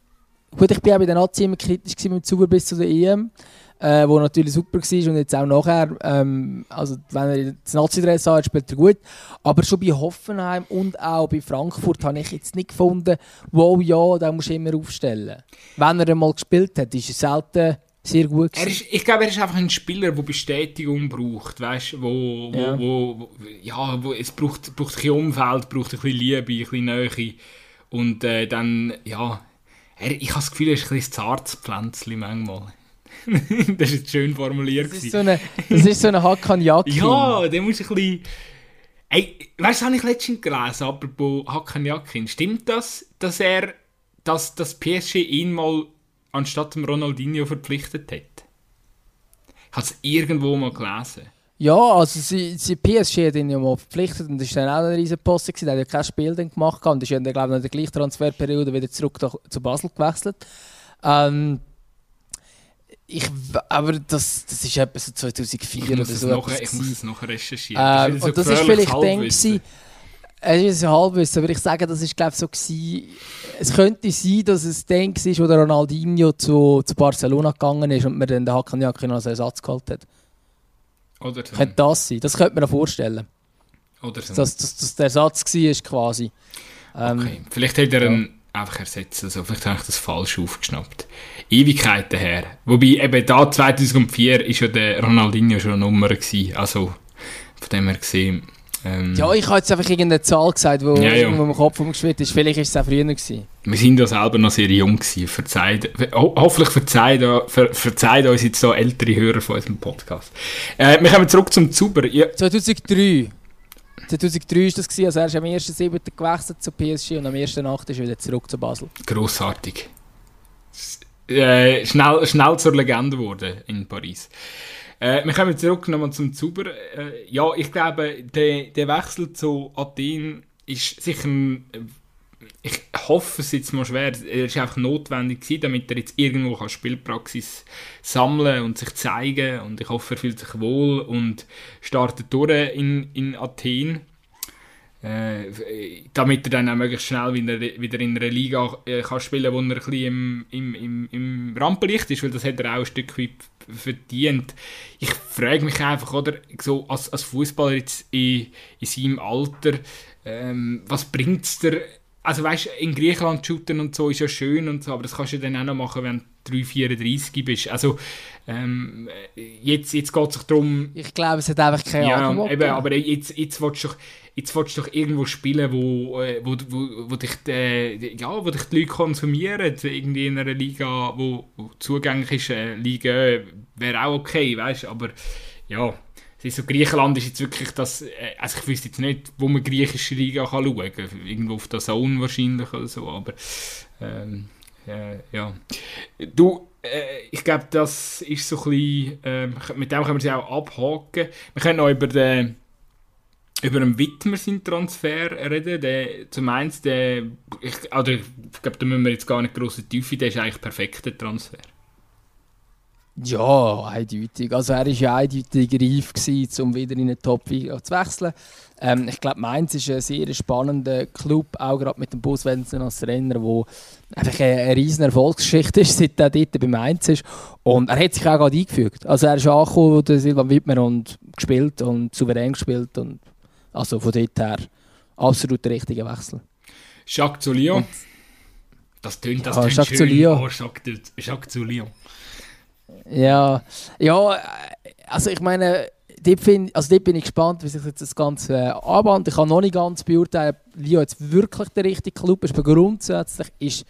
gut, ich bin auch bei der Nazi immer kritisch mit dem Zuber bis zu der EM, äh, wo natürlich super war und jetzt auch nachher, ähm, also wenn er das Nazi-Dress hat, spielt er gut. Aber schon bei Hoffenheim und auch bei Frankfurt habe ich jetzt nicht gefunden, wow, ja, da musst du immer aufstellen. Wenn er einmal gespielt hat, ist er selten sehr gut ist, ich glaube, er ist einfach ein Spieler, der Bestätigung braucht, weißt, wo, wo, ja. wo, ja, wo es braucht, braucht ein bisschen Umfeld, braucht ein bisschen Liebe, ein bisschen Nähe und äh, dann, ja, er, ich habe das Gefühl, er ist ein bisschen zartes Pflänzchen manchmal. (laughs) das ist jetzt schön formuliert. Das ist so eine, das ist so eine Hakan Yakin. ja, der muss ein bisschen... Ey, weißt du, habe ich letztens gelesen, apropos Hakan Yakin. Stimmt das, dass er, dass das PSG ihn mal anstatt dem Ronaldinho verpflichtet hat. Ich habe es irgendwo mal gelesen. Ja, also sie, sie PSG hat ihn ja mal verpflichtet und das war dann auch ein riesen Posten. Er hat ja kein Spiel dann gemacht und ist ja dann, glaube ich, in der gleichen Transferperiode wieder zurück zu Basel gewechselt. Ähm, ich, aber das, das ist etwa so 2004 oder so. Noch, ich muss es noch recherchieren. Ähm, das und das ist vielleicht dann es ist ein Halbwissen, aber ich sage, das ist glaube so gewesen. Es könnte sein, dass es dann war, wo der Ronaldinho zu, zu Barcelona gegangen ist und man dann den Hakan Yakin als Ersatz geholt hat. Oder so. Könnte das sein? Das könnte man sich vorstellen. Oder so. Dass das der Ersatz war quasi. Ähm, okay. Vielleicht hat er ja. ihn einfach ersetzt. Also vielleicht habe ich das falsch aufgeschnappt. Ewigkeiten her. Wobei eben da 2004 war ja der Ronaldinho schon eine Nummer gewesen. Also von dem her gesehen ähm, ja, ich habe jetzt einfach irgendeine Zahl gesagt, die ja, ja. im Kopf umgeschwirrt ist. Vielleicht war es auch früher. Gewesen. Wir sind ja selber noch sehr jung gewesen. Verzeiht, ho hoffentlich verzeiht, ver verzeiht uns jetzt so ältere Hörer von unserem Podcast. Äh, wir kommen zurück zum Zuber. Ja. 2003. 2003 war das, gewesen, also er ist am 1.7. gewechselt zu PSG und am 1.8. ist er wieder zurück zu Basel. Grossartig. Äh, schnell, schnell zur Legende geworden in Paris. Äh, wir kommen zurück nochmal zum Zuber. Äh, ja, ich glaube, der, der Wechsel zu Athen ist sicher ein, ich hoffe es jetzt mal schwer, er ist einfach notwendig gewesen, damit er jetzt irgendwo kann Spielpraxis sammeln und sich zeigen und ich hoffe, er fühlt sich wohl und startet durch in, in Athen. Äh, damit er dann auch möglichst schnell wieder, wieder in einer Liga äh, kann spielen kann, wo er ein bisschen im, im, im, im Rampenlicht ist, weil das hat er auch ein Stück weit verdient. Ich frage mich einfach, oder, so als, als Fußballer jetzt in, in seinem Alter, ähm, was bringt es dir? Also weißt in Griechenland shooten und so ist ja schön und so, aber das kannst du dann auch noch machen, wenn 3,34 bist. Also ähm, jetzt, jetzt geht es sich darum... Ich glaube, es hat einfach keine ja, Angebot. Eben, aber jetzt, jetzt willst du doch jetzt willst du doch irgendwo spielen, wo, äh, wo, wo, wo, dich, äh, ja, wo dich die Leute konsumieren, irgendwie in einer Liga, wo, wo zugänglich ist, äh, Liga wäre auch okay, weißt aber ja, es ist so, Griechenland ist jetzt wirklich das, also ich wüsste jetzt nicht, wo man griechische Liga kann schauen kann, irgendwo auf der Zone wahrscheinlich oder so, aber ähm, äh, ja. Du, äh, ich glaube, das ist so ein bisschen, ähm, mit dem können wir sie auch abhaken. Wir können noch über den über einen Widmer seinen Transfer reden. Der, zum einen, der, ich, also ich glaube, da müssen wir jetzt gar nicht grosse Tiefe, der ist eigentlich perfekter Transfer. Ja, eindeutig. Also er war ja eindeutig reif, gewesen, um wieder in eine Top-Liga zu wechseln. Ähm, ich glaube, Mainz ist ein sehr spannender Club, auch gerade mit dem Bus Wenzel als Trainer, der einfach eine, eine riesen Erfolgsgeschichte ist, seit er dort bei Mainz ist. Und er hat sich auch gerade eingefügt. Also er ist angekommen, der Silvan Wittmer, und gespielt und souverän gespielt und also von dort her absolut der richtige Wechsel. Jacques zu Lyon. Das tönt das ja, tönt Jacques schön. Zu Lyon. Oh, Jacques, Jacques zu Lyon. Ja, ja, also ich meine, dort, find, also dort bin ich gespannt, wie sich jetzt das Ganze äh, anbahnt. Ich kann noch nicht ganz beurteilen, ob Lyon jetzt wirklich der richtige Club ist, aber grundsätzlich ist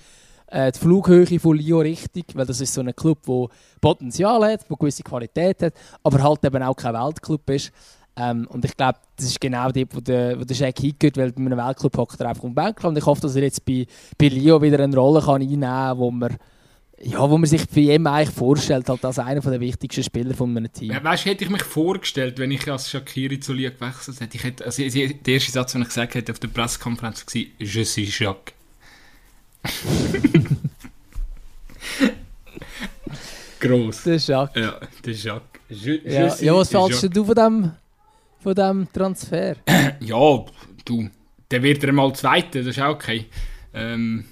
äh, die Flughöhe von Lyon richtig, weil das ist so ein Club, der Potenzial hat, der gewisse Qualität hat, aber halt eben auch kein Weltclub ist. Ähm, und ich glaube, das ist genau dort, wo der, wo der Jack hingeht, weil mit einem Weltclub hockt er einfach um Bank. Und ich hoffe, dass er jetzt bei, bei Leo wieder eine Rolle kann einnehmen kann, wo man ja, wo man sich bei ihm eigentlich vorstellt, halt als einer der wichtigsten Spieler von einem Team. Ja, weißt du, hätte ich mich vorgestellt, wenn ich als Shakiri zu Liga gewechselt hätte, ich hätte, also der erste Satz, den ich gesagt hätte auf der Pressekonferenz war, «Je suis Jacques». (laughs) Gross. Der Jacques. Ja, der Jacques. Je, ja, ja, was fällst du von dem, von dem Transfer? (clears throat) ja, du, der wird er mal Zweiter, das ist auch okay. Ähm,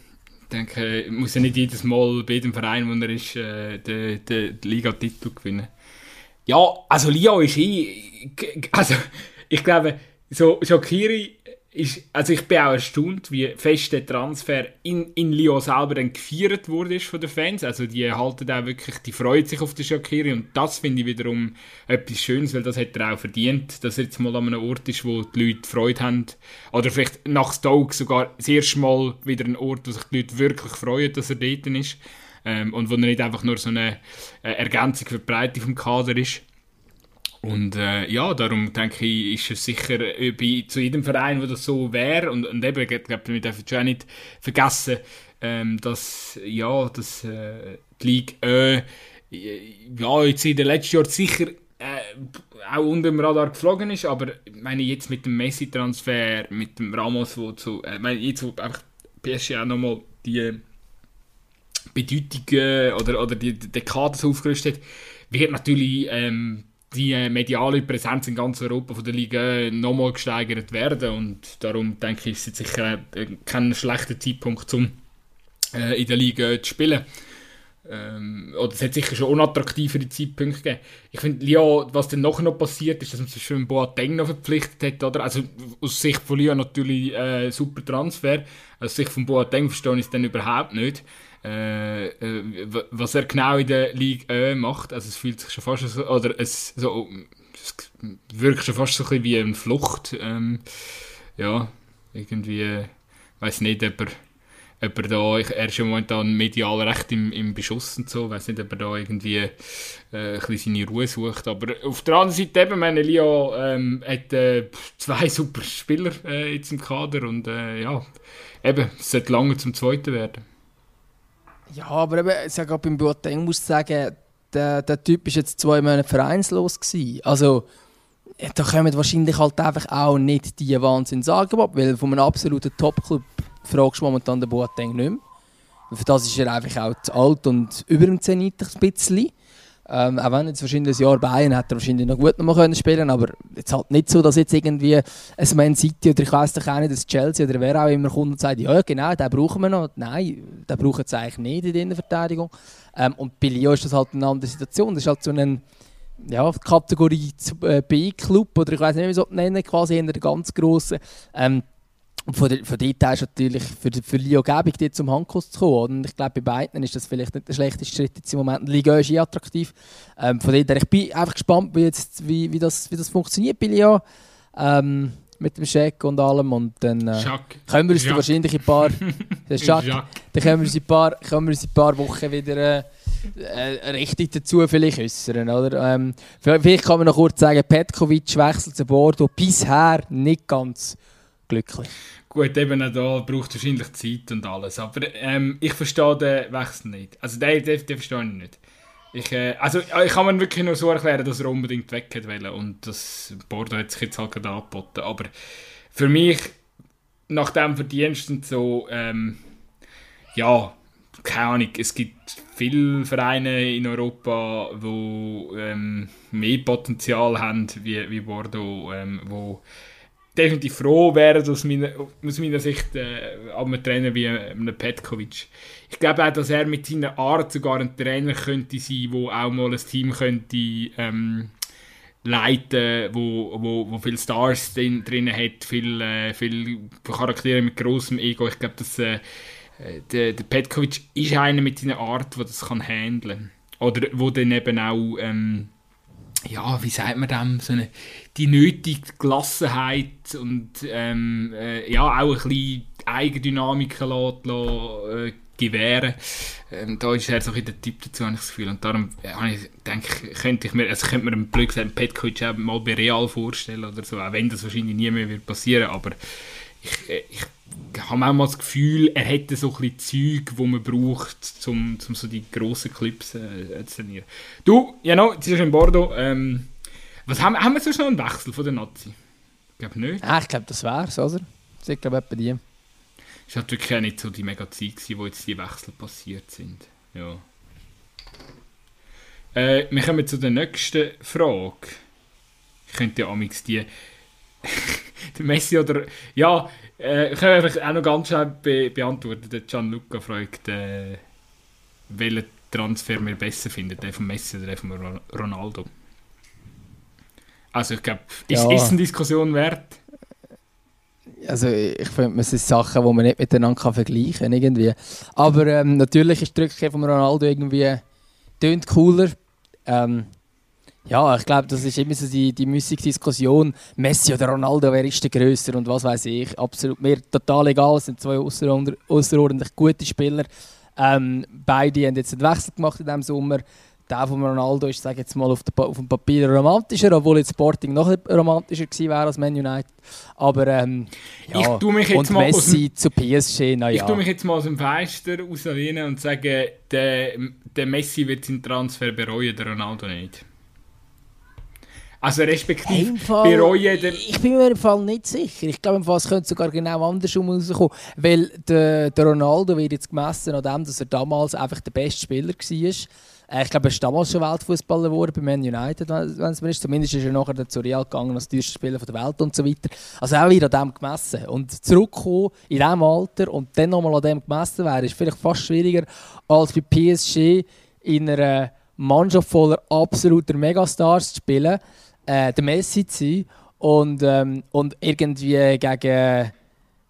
denke, muss ja nicht jedes Mal bei jedem Verein, wo er ist, äh, den, den Liga-Titel gewinnen. Ja, also Lyon ist eh, also ich glaube, so Shakiri ist, also ich bin auch erstaunt, wie fest der Transfer in, in Lyon selber dann gefeiert wurde von den Fans. Also die halten auch wirklich, die freuen sich auf den Shakiri und das finde ich wiederum etwas Schönes, weil das hat er auch verdient, dass er jetzt mal an einem Ort ist, wo die Leute Freude haben. Oder vielleicht nach Stoke sogar das erste Mal wieder ein Ort, wo sich die Leute wirklich freuen, dass er dort ist. Ähm, und wo er nicht einfach nur so eine äh, Ergänzung für die Breite vom Kader ist. Und äh, ja, darum denke ich, ist es sicher äh, bei, zu jedem Verein, wo das so wäre, und, und eben, ich glaube, wir dürfen schon nicht vergessen, ähm, dass, ja, dass äh, die Liga äh, ja, jetzt in den letzten Jahren sicher äh, auch unter dem Radar geflogen ist, aber ich meine, jetzt mit dem Messi-Transfer, mit dem Ramos, wo zu, äh, meine, jetzt wo einfach PSG auch nochmal die Bedeutung äh, oder, oder die, die Kader aufgerüstet hat, wird natürlich ähm, die äh, mediale Präsenz in ganz Europa von der Liga nochmal gesteigert werden und darum denke ich, ist es sicher äh, kein schlechter Zeitpunkt, um äh, in der Liga zu spielen. Ähm, oder es hat sicher schon unattraktivere Zeitpunkte gegeben. Ich finde, Lyon, was dann noch passiert ist, dass man sich schon Boateng noch verpflichtet hat, oder? Also aus Sicht von Lyon natürlich äh, super Transfer, aus Sicht von Boateng verstehe ich es dann überhaupt nicht äh, äh was er genau in der Liga äh, macht. Also es fühlt sich schon fast so, oder es, so, es wirkt schon fast so ein bisschen wie eine Flucht. Ähm, ja, irgendwie, äh, weiß nicht, ob er, ob er da, ich, er ist ja momentan medial recht im, im Beschuss und so, weiß nicht, ob er da irgendwie äh, ein bisschen seine Ruhe sucht, aber auf der anderen Seite eben, meine Leo ähm, hat äh, zwei super Spieler äh, jetzt im Kader und ja, eben, es sollte lange zum Zweiten werden. Ja, aber eben, ich sage beim Boateng muss ich sagen, der, der Typ war jetzt zwei Monate vereinslos gewesen. Also da kommen wahrscheinlich halt einfach auch nicht die Wahnsinnsangebote, weil von einem absoluten Top-Club fragst du momentan den Boateng nicht mehr. Für das ist er einfach auch zu alt und über dem Zenit ein bisschen. Ähm, auch wenn jetzt wahrscheinlich ein Jahr Bayern hat er wahrscheinlich noch gut noch können spielen aber jetzt halt nicht so, dass jetzt irgendwie ein Man City oder ich weiß doch auch nicht, dass Chelsea oder wer auch immer kommt und sagt, ja genau, den brauchen wir noch. Nein, den brauchen sie eigentlich nicht in der Innenverteidigung. Ähm, und bei Lyon ist das halt eine andere Situation. Das ist halt so eine ja, Kategorie äh, B-Club oder ich weiß nicht, wie man es nennen quasi in der ganz grossen. Ähm, und von, der, von dort her ist natürlich für, für Leo Gebig dort zum Handkuss zu kommen. Und ich glaube, bei beiden ist das vielleicht nicht der schlechteste Schritt jetzt im Moment. Die Liga ist eh attraktiv. Ähm, von dort her, ich bin einfach gespannt, wie, jetzt, wie, wie, das, wie das funktioniert bei Leo. Ähm, mit dem Scheck und allem. Und dann äh, können wir uns wahrscheinlich ein paar, (laughs) dann können wir uns ein paar, können wir uns ein paar Wochen wieder äh, äh, richtig dazu vielleicht äußern. Oder? Ähm, vielleicht kann man noch kurz sagen, Petkovic wechselt zu Bordeaux bisher nicht ganz glücklich. Gut, eben da braucht wahrscheinlich Zeit und alles. Aber ähm, ich verstehe den Wechsel nicht. Also den, den, den verstehe ich nicht. Ich, äh, also ich kann mir wirklich nur so erklären, dass er unbedingt weg wollte und das Bordeaux hat sich jetzt halt gerade angeboten. Aber für mich, nach dem Verdienst und so, ähm, ja, keine Ahnung, es gibt viele Vereine in Europa, die ähm, mehr Potenzial haben wie, wie Bordeaux, ähm, wo definitiv froh wären, aus meiner, aus meiner Sicht äh, einem Trainer wie einem Petkovic. Ich glaube auch, dass er mit seiner Art sogar ein Trainer könnte sein, der auch mal ein Team könnte ähm, leiten, wo, wo, wo viele Stars drin, drin hat, viele äh, viel Charaktere mit großem Ego. Ich glaube, dass äh, der, der Petkovic ist einer mit seiner Art, der das kann handeln. Oder wo dann eben auch ähm, ja, wie sagt man dem, so eine, die nötige Gelassenheit und ähm, äh, ja, auch ein bisschen Eigendynamik lässt, äh, gewähren. Ähm, da ist er so ein der Typ dazu, habe ich das Gefühl. Und darum äh, ich, denke könnte ich mir, also könnte mir einen gesagt Petkovic mal bei Real vorstellen oder so, auch wenn das wahrscheinlich nie mehr wird passieren, aber ich, äh, ich habe manchmal das Gefühl, er hätte so ein bisschen Zeug, wo man braucht, um, um so die grossen Clips äh, zu trainieren. Du, ja no, jetzt ist in Bordeaux. Ähm, was haben, haben wir sonst noch einen Wechsel von der Nazi? Ich glaube nicht. Ah, ich glaube, das wär's, oder? Das ist, glaube ich, bei dir. Es war natürlich auch nicht so die mega Zeit, gewesen, wo jetzt die Wechsel passiert sind. Ja. Äh, wir kommen zu der nächsten Frage. Ich könnte ja amix die... (laughs) der Messi oder... Ja, äh, ich kann einfach auch noch ganz schnell be beantworten. Der Gianluca fragt, äh, welchen Transfer wir besser findet, der von Messi oder der von Ronaldo. Also ich glaube, ist, ja. ist eine Diskussion wert? Also ich finde, es sind Sachen, die man nicht miteinander kann vergleichen kann. Irgendwie. Aber ähm, natürlich ist die Rückkehr von Ronaldo irgendwie tönt cooler. Ähm, ja, ich glaube, das ist immer so die, die Diskussion. Messi oder Ronaldo, wer ist der Größer und was weiß ich. Absolut mir total egal. Es sind zwei außerordentlich gute Spieler. Ähm, beide haben jetzt einen Wechsel gemacht in diesem Sommer. Der von Ronaldo ist, sage jetzt mal, auf, der, dem Papier romantischer, obwohl jetzt Sporting noch romantischer gewesen wäre als Man United. Aber ähm, ja, ich tue mich jetzt und mal Messi dem, zu PSG, naja. Ich tue mich jetzt mal aus dem Fenster rauslehnen und sage, der, der Messi wird seinen Transfer bereuen, der Ronaldo nicht. Also respektive bereuen den... Ich bin mir im Fall nicht sicher. Ich glaube, es könnte sogar genau andersrum rauskommen. Weil der, der Ronaldo wird jetzt gemessen an dem, dass er damals einfach der beste Spieler war. Äh, ich glaube, er ist damals schon Weltfußballer geworden bei Man United, wenn es mir ist. Zumindest ist er nachher zu Real gegangen als teuerster Spieler der Welt und so weiter. Also auch wieder an dem gemessen. Und zurückkommen in diesem Alter und dann nochmal an dem gemessen werden, ist vielleicht fast schwieriger als bei PSG in einer Mannschaft voller absoluter Megastars zu spielen, äh, der Messi zu sein und, ähm, und irgendwie gegen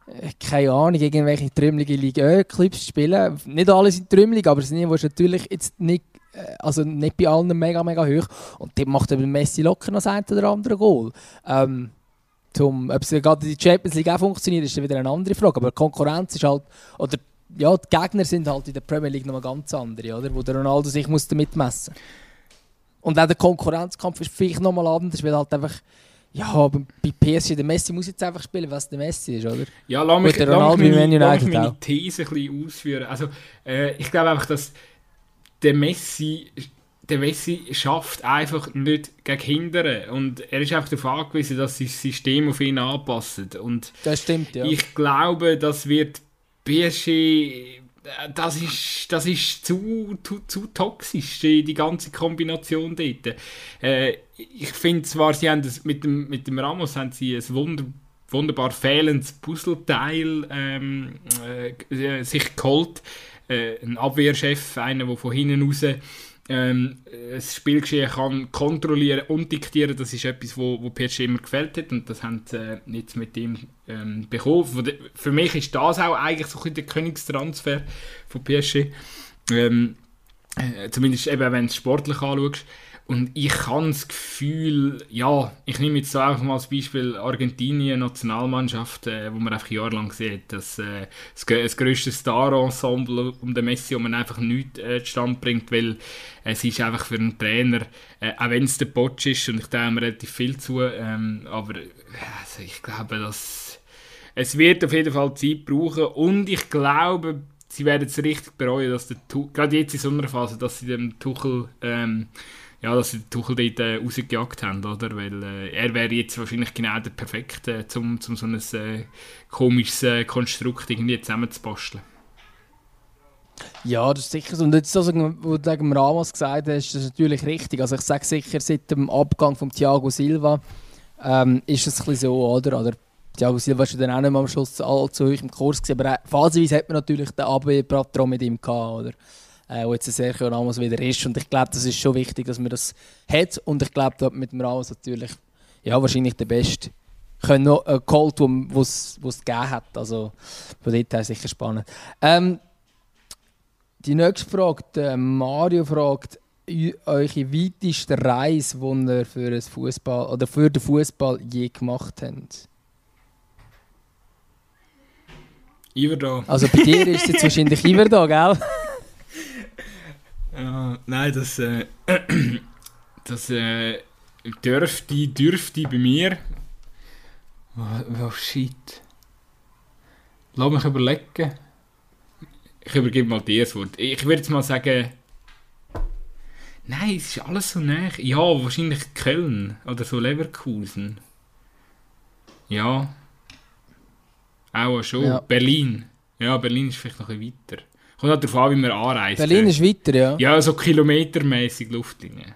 äh, keine Ahnung, irgendwelche trümmelige Liga-Clips spielen. Nicht alle sind trümmelig, aber das Niveau ist natürlich jetzt nicht also nicht bei allen mega, mega hoch. Und dort macht eben Messi locker noch ein oder andere Goal. Ähm, zum, ob es gerade die Champions League auch funktioniert, ist wieder eine andere Frage. Aber die Konkurrenz ist halt, oder ja, die Gegner sind halt in der Premier League noch ganz andere, oder? Wo der Ronaldo sich muss damit messen Und auch der Konkurrenzkampf ist vielleicht nochmal anders, weil halt einfach, ja, bei PSG, der Messi muss jetzt einfach spielen, was der Messi ist, oder? Ja, lass mich, lass mich meine, lass mich meine These ein bisschen ausführen. Also, äh, ich glaube einfach, dass der Messi, der Messi schafft einfach nicht gegen Hindern und er ist einfach darauf angewiesen, dass sich das System auf ihn anpasst. Und das stimmt, ja. Ich glaube, das wird PSG das ist, das ist zu, zu, zu toxisch, die, ganze Kombination dort. Äh, ich finde zwar, sie haben das, mit, dem, mit dem Ramos haben sie ein Wunder, wunderbar fehlendes Puzzleteil ähm, äh, sich geholt, äh, ein Abwehrchef, einer, der von hinten raus ähm, das Spielgeschehen kann kontrollieren und diktieren, das ist etwas, wo, wo PSG immer gefällt hat und das haben sie äh, jetzt mit ihm ähm, bekommen. Für mich ist das auch eigentlich so ein der Königstransfer von PSG. Ähm, äh, zumindest eben, wenn du es sportlich anschaust. Und ich habe das Gefühl, ja, ich nehme jetzt einfach mal als Beispiel Argentinien, Nationalmannschaft, äh, wo man einfach jahrelang sieht, dass äh, das, das grösste Star-Ensemble um den Messi, wo man einfach nichts äh, zustande bringt, weil es ist einfach für einen Trainer, äh, auch wenn es der Potsch ist, und ich denke relativ viel zu, ähm, aber also ich glaube, dass es wird auf jeden Fall Zeit brauchen. Und ich glaube, sie werden es richtig bereuen, dass der gerade jetzt in so einer Phase, dass sie dem Tuchel ähm, ja, dass sie Tuchel dort äh, rausgejagt haben, oder? Weil äh, er wäre jetzt wahrscheinlich genau der Perfekte, um zum so ein äh, komisches äh, Konstrukt irgendwie zusammenzubasteln. Ja, das ist sicher so. Und jetzt, also, wo du wegen Ramos gesagt hast, ist das natürlich richtig. Also ich sage sicher, seit dem Abgang von Thiago Silva ähm, ist es ein so, oder? oder Thiago Silva war dann auch nicht mehr am Schluss allzu hoch im Kurs gewesen, aber phasenweise hat man natürlich den AB-Patron mit ihm gehabt, oder? Äh, wo jetzt Sergio Ramos wieder ist. Und ich glaube, das ist schon wichtig, dass man das hat. Und ich glaube, mit dem Ramos natürlich ja, wahrscheinlich der Beste können noch äh, geholt, wo es gegeben hat. Also von dort her sicher spannend. Ähm, die nächste Frage, der Mario fragt, eure weiteste Reise, die ihr für, ein Fußball, oder für den Fußball je gemacht habt? Iverdon. Also bei dir ist es jetzt wahrscheinlich (laughs) Iverdon, gell? Ja, nein, das, äh, (clears throat) das äh, dürfte, dürfte bei mir. Oh, oh shit. Lass mich überlegen. Ich übergebe mal dir das Wort. Ich würde jetzt mal sagen. Nein, es ist alles so nah. Ja, wahrscheinlich Köln oder so Leverkusen. Ja. Auch schon. Ja. Berlin. Ja, Berlin ist vielleicht noch ein bisschen weiter. Kommt halt darauf an, wie man anreist. Berlin ist weiter, ja. Ja, so kilometermäßig Luftlinie.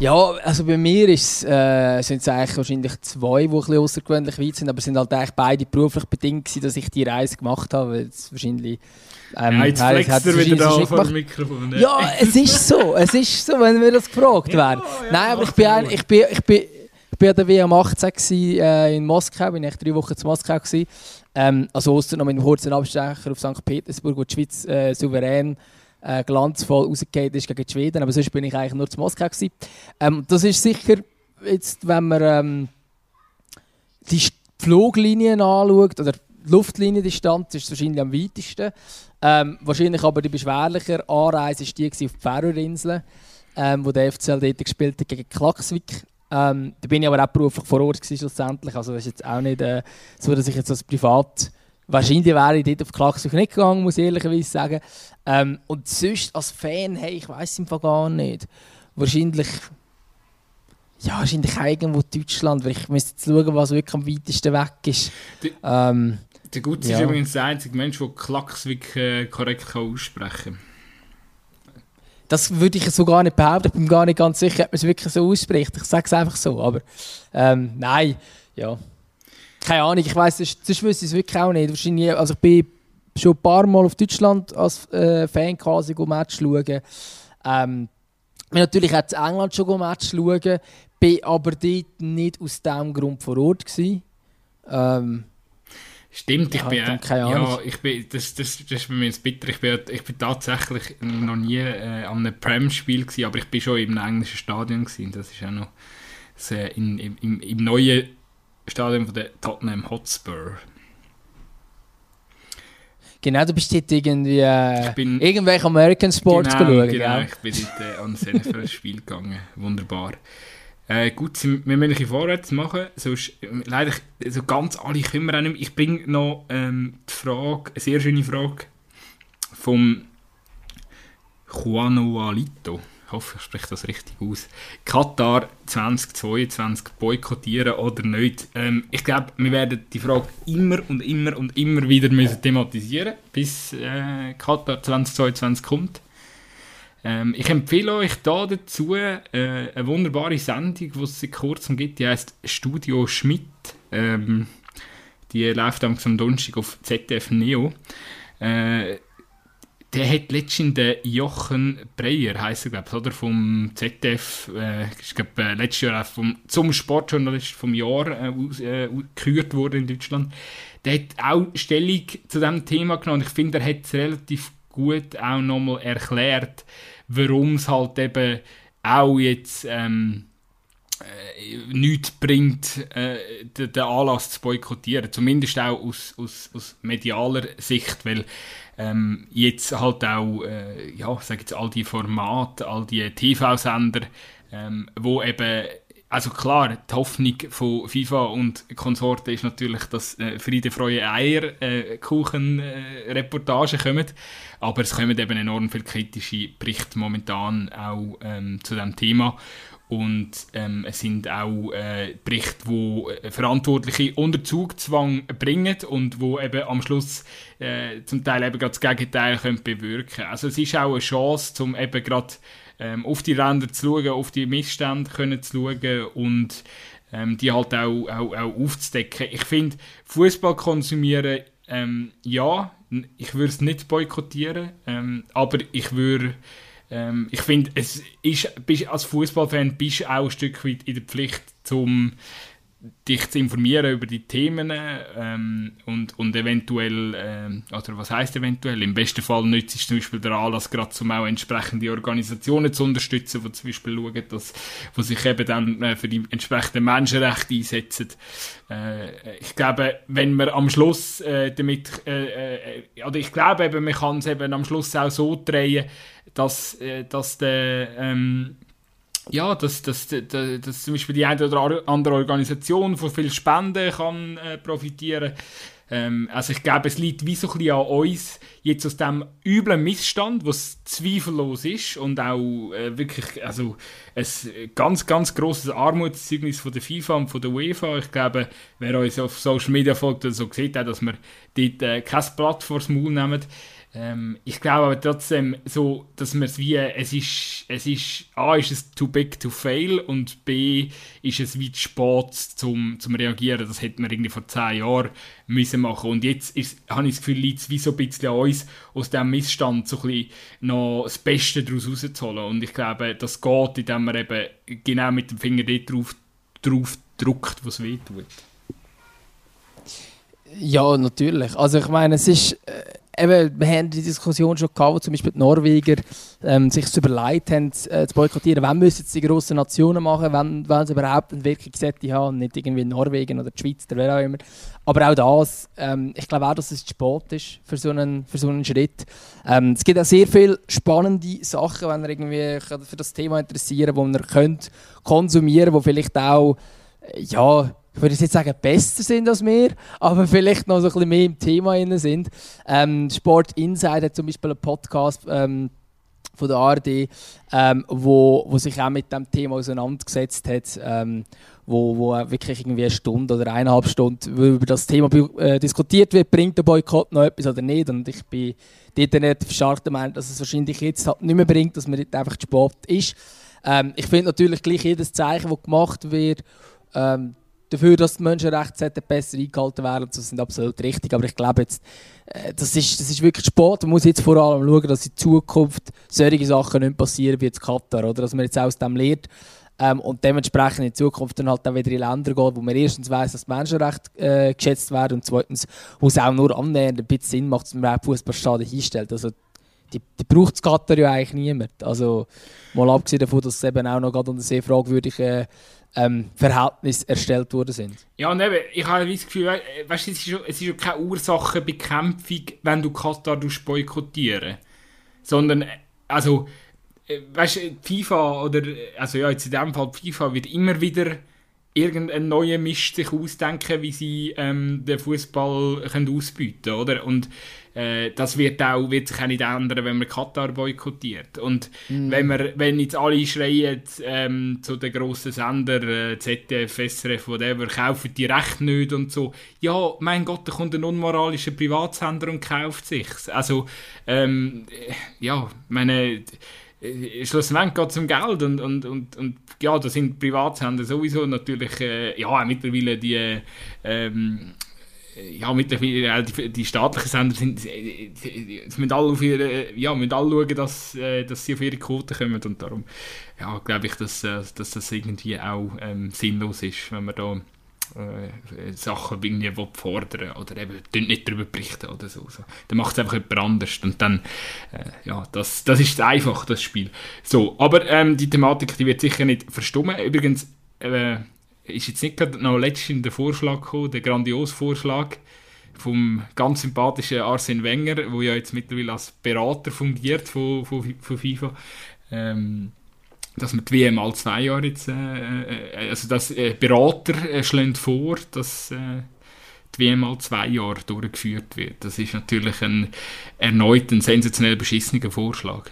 Ja, also bei mir ist, äh, sind es eigentlich wahrscheinlich zwei, die ein bisschen außergewöhnlich weit sind, aber es sind halt eigentlich beide beruflich bedingt gewesen, dass ich die Reise gemacht habe, weil es wahrscheinlich... Ähm, ja, jetzt flext hat er wieder da vor dem. Mikrofon. ne? Ja, es ist so, es ist so, wenn wir das gefragt (laughs) Ja, wären. ja, Nein, aber ich bin, in ein, Ruhe. ich bin, ich bin, ich bin an der WM 18 gewesen, äh, in Moskau, bin ich drei Wochen zu Moskau gewesen. Ähm, also Ostern noch mit einem kurzen Abstecher auf St. Petersburg, wo die Schweiz äh, souverän äh, glanzvoll rausgegangen ist gegen die Schweden, aber sonst bin ich eigentlich nur zu Moskau gewesen. Ähm, das ist sicher, jetzt, wenn man ähm, die Fluglinien anschaut, oder die Luftliniendistanz ist wahrscheinlich am weitesten. Ähm, wahrscheinlich aber die beschwerlichere Anreise war die auf die Färöerinseln, ähm, wo der FCL dort gespielt hat gegen Klaksvik. Ähm, da bin ich aber auch beruflich vor Ort gewesen, schlussendlich. Also das ist jetzt auch nicht äh, so, dass ich jetzt als Privat... Wahrscheinlich wäre ich dort auf Klaksvik nicht gegangen, muss ich ehrlicherweise sagen. Ähm, und sonst als Fan, hey, ich weiß im Fall gar nicht. Wahrscheinlich... Ja, wahrscheinlich auch irgendwo Deutschland, weil ich müsste jetzt schauen, was wirklich am weitesten weg ist. Die- Ähm, Der Gutzi Ja. ist übrigens der einzige Mensch, der Klacksvik äh, korrekt kann aussprechen kann. Das würde ich so gar nicht behaupten. Ich bin gar nicht ganz sicher, ob man es wirklich so ausspricht. Ich sage es einfach so. Aber ähm, nein, ja. Keine Ahnung, ich weiß, sonst wüsste ich es wirklich auch nicht. Wahrscheinlich, also ich bin schon ein paar Mal auf Deutschland als äh, Fan quasi Match schauen. Ähm, bin natürlich auch in England schon Match schauen, bin aber dort nicht aus diesem Grund vor Ort gewesen. Ähm, Stimmt, ich Ja, bin, äh, keine ja, ich bin, das, das, das ist bei mir jetzt bitter. Ich bin, ich bin tatsächlich noch nie äh, an einem Prem-Spiel gewesen, aber ich bin schon im englischen Stadion gewesen. Das ist auch noch das, äh, in, im, im, neuen Stadion von der Tottenham Hotspur. genau, du bist dort irgendwie äh, bin- irgendwelche American Sports genau, schauen. genau, gell? ich bin dort äh, an das NFL-Spiel gegangen. Wunderbar. Äh, gut, wir müssen ein vorwärts machen, sonst, äh, leider, also ganz alle können wir auch nicht mehr. Ich bringe noch ähm, die Frage, eine sehr schöne Frage vom Juanualito. Ich hoffe, ich spreche das richtig aus. Katar 2022 boykottieren oder nicht? Ähm, ich glaube, wir werden die Frage immer und immer und immer wieder müssen thematisieren bis äh, Katar 2022 kommt. Ähm, ich empfehle euch da dazu äh, eine wunderbare Sendung, die es seit kurzem gibt, die heißt Studio Schmidt. Ähm, die läuft am Donnerstag auf ZDF Neo. Äh, der hat letztens den Jochen Breyer, heisst er, glaube ich, oder? Vom ZDF, äh, ist, glaub, äh, letztes Jahr auch vom, zum Sportjournalist vom Jahr äh, äh, gekürt worden in Deutschland. Der hat auch Stellung zu diesem Thema genommen. Ich finde, er hat es relativ gut auch nochmal erklärt, warum es halt eben auch jetzt ähm, äh, nichts bringt, äh, den, Anlass zu boykottieren. Zumindest auch aus, aus, aus medialer Sicht, weil ähm, jetzt halt auch, äh, ja, sag jetzt all die Formate, all die TV-Sender, ähm, wo eben, also klar, die Hoffnung von FIFA und Konsorten ist natürlich, dass äh, Friede, Freude, Eier äh, Kuchen äh, Reportagen kommen, aber es kommen eben enorm viele kritische Berichte momentan auch ähm, zu dem Thema und ähm, es sind auch äh, Berichte, wo äh, Verantwortliche unter Zugzwang bringen und wo eben am Schluss äh, zum Teil eben gerade das Gegenteil können bewirken. Also es ist auch eine Chance, um eben gerade ähm, auf die Ränder zu schauen, auf die Missstände können zu schauen und ähm, die halt auch, auch, auch aufzudecken. Ich finde, Fußball konsumieren, ähm, ja, ich würde es nicht boykottieren, ähm, aber ich würde ähm, ich finde, als Fußballfan bist du auch ein Stück weit in der Pflicht, um dich zu informieren über die Themen ähm, und, und eventuell, ähm, oder was heißt eventuell, im besten Fall nützt es zum Beispiel der Anlass gerade, um auch entsprechende Organisationen zu unterstützen, die zum Beispiel schauen, dass, wo sich eben dann äh, für die entsprechenden Menschenrechte einsetzen. Äh, ich glaube, wenn man am Schluss äh, damit, äh, äh, oder ich glaube eben, man kann es eben am Schluss auch so drehen, dass, äh, dass der, ähm, ja, dass, dass, dass, dass zum Beispiel die eine oder andere Organisation von viel Spenden kann äh, profitieren kann ähm, also ich glaube, es liegt wie so ein bisschen an uns, jetzt aus dem üblen Missstand, was zweifellos ist und auch äh, wirklich also ein ganz, ganz grosses Armutszeugnis von der FIFA und von der UEFA. Ich glaube, wer uns auf Social Media folgt, so sieht auch, dass wir dort äh, kein Blatt vor das Maul nehmen. Ähm, ich glaube aber trotzdem, so, dass man es wie, es ist, es ist, A, ist es too big to fail und B, ist es wie zu spät zum, zum reagieren. Das hätte man irgendwie vor zehn Jahren müssen machen Und jetzt ist, habe ich das Gefühl, liegt es wie so ein bisschen an uns, aus diesem Missstand so ein bisschen noch das Beste daraus rauszuholen. Und ich glaube, das geht, indem man eben genau mit dem Finger dort drauf, drauf drückt, was weh tut. Ja, natürlich. Also ich meine, es ist... Äh eben, wir haben die Diskussion schon gehabt, wo zum Beispiel die Norweger ähm, sich überlegt haben, äh, zu boykottieren. Wann müssen jetzt die grossen Nationen machen, wenn, wenn sie überhaupt eine Wirkungssätze haben, nicht irgendwie Norwegen oder die Schweiz oder wer auch immer. Aber auch das, ähm, ich glaube auch, dass es zu spät ist für so einen, für so einen Schritt. Ähm, es gibt auch sehr viele spannende Sachen, wenn ihr irgendwie für das Thema interessieren, die ihr könnt konsumieren, wo vielleicht auch ja, ich würde jetzt sagen, besser sind als wir, aber vielleicht noch so ein bisschen mehr im Thema sind. Ähm, Sport Insight hat zum Beispiel einen Podcast ähm, von der ARD, ähm, wo, wo sich auch mit dem Thema auseinandergesetzt hat, ähm, wo, wo wirklich irgendwie eine Stunde oder eineinhalb Stunden über das Thema äh, diskutiert wird, bringt der Boykott noch etwas oder nicht. Und ich bin dort nicht verscharrt der Meinung, dass es wahrscheinlich jetzt halt nicht mehr bringt, dass man dort einfach Sport ist. Ähm, ich finde natürlich gleich jedes Zeichen, das gemacht wird, ähm, dafür, dass die Menschenrechte besser eingehalten werden. Das sind absolut richtig. Aber ich glaube jetzt, äh, das, ist, das ist wirklich Sport. Man muss jetzt vor allem schauen, dass in Zukunft solche Sachen nicht passieren wie jetzt Katar. Oder dass man jetzt aus dem lernt. Ähm, und dementsprechend in Zukunft dann halt auch wieder in Länder geht, wo man erstens weiss, dass Menschenrechte äh, geschätzt werden und zweitens, wo es auch nur annähernd ein bisschen Sinn macht, dass man Fußballstadien hinstellt. Also die, die braucht es Katar ja eigentlich niemand. Also mal abgesehen davon, dass es eben auch noch gerade unter sehr fragwürdige ähm, Verhältnisse erstellt worden sind. Ja, und eben, ich habe das Gefühl, weißt, es, ist, es ist ja keine Ursachenbekämpfung, wenn du Katar boykottieren sondern, also, äh, weißt du, FIFA oder, also ja, jetzt in dem Fall FIFA wird immer wieder irgendeinen neuen Mist sich ausdenken, wie sie ähm, den Fußball können, oder? Und äh, das wird, auch, wird sich auch nicht ändern, wenn man Katar boykottiert. Und mm. wenn, wir, wenn jetzt alle schreien ähm, zu den grossen Sendern, äh, ZDF, SRF, whatever, kaufen die Recht nicht und so, ja, mein Gott, da kommt ein unmoralischer Privatsender und kauft sich's. Also, ähm, ja, meine äh, schlussendlich geht es um Geld und, und, und, und ja, da sind Privatsender sowieso natürlich, äh, ja, mittlerweile die, ähm, ja, mittlerweile die, die staatlichen Sender sind, äh, müssen alle, auf ihre, ja, müssen alle schauen, dass, äh, dass sie auf ihre Quote kommen und darum, ja, glaube ich, dass, dass das irgendwie auch ähm, sinnlos ist, wenn man da äh, Sachen irgendwie fordern oder eben nicht darüber berichten oder so. so. Dann macht es einfach jemand anders und dann, äh, ja, das, das ist einfach, das Spiel. So, aber ähm, die Thematik, die wird sicher nicht verstummen. Übrigens, äh, ist jetzt nicht gerade noch letztens der Vorschlag gekommen, der grandiose Vorschlag vom ganz sympathischen Arsene Wenger, der ja jetzt mittlerweile als Berater fungiert von, von, von FIFA. Ähm, dass man die WM alle zwei Jahre jetzt, äh, äh also dass äh, Berater äh, schlagen vor, dass äh, die WM alle zwei Jahre durchgeführt wird. Das ist natürlich ein erneut ein sensationell beschissener Vorschlag.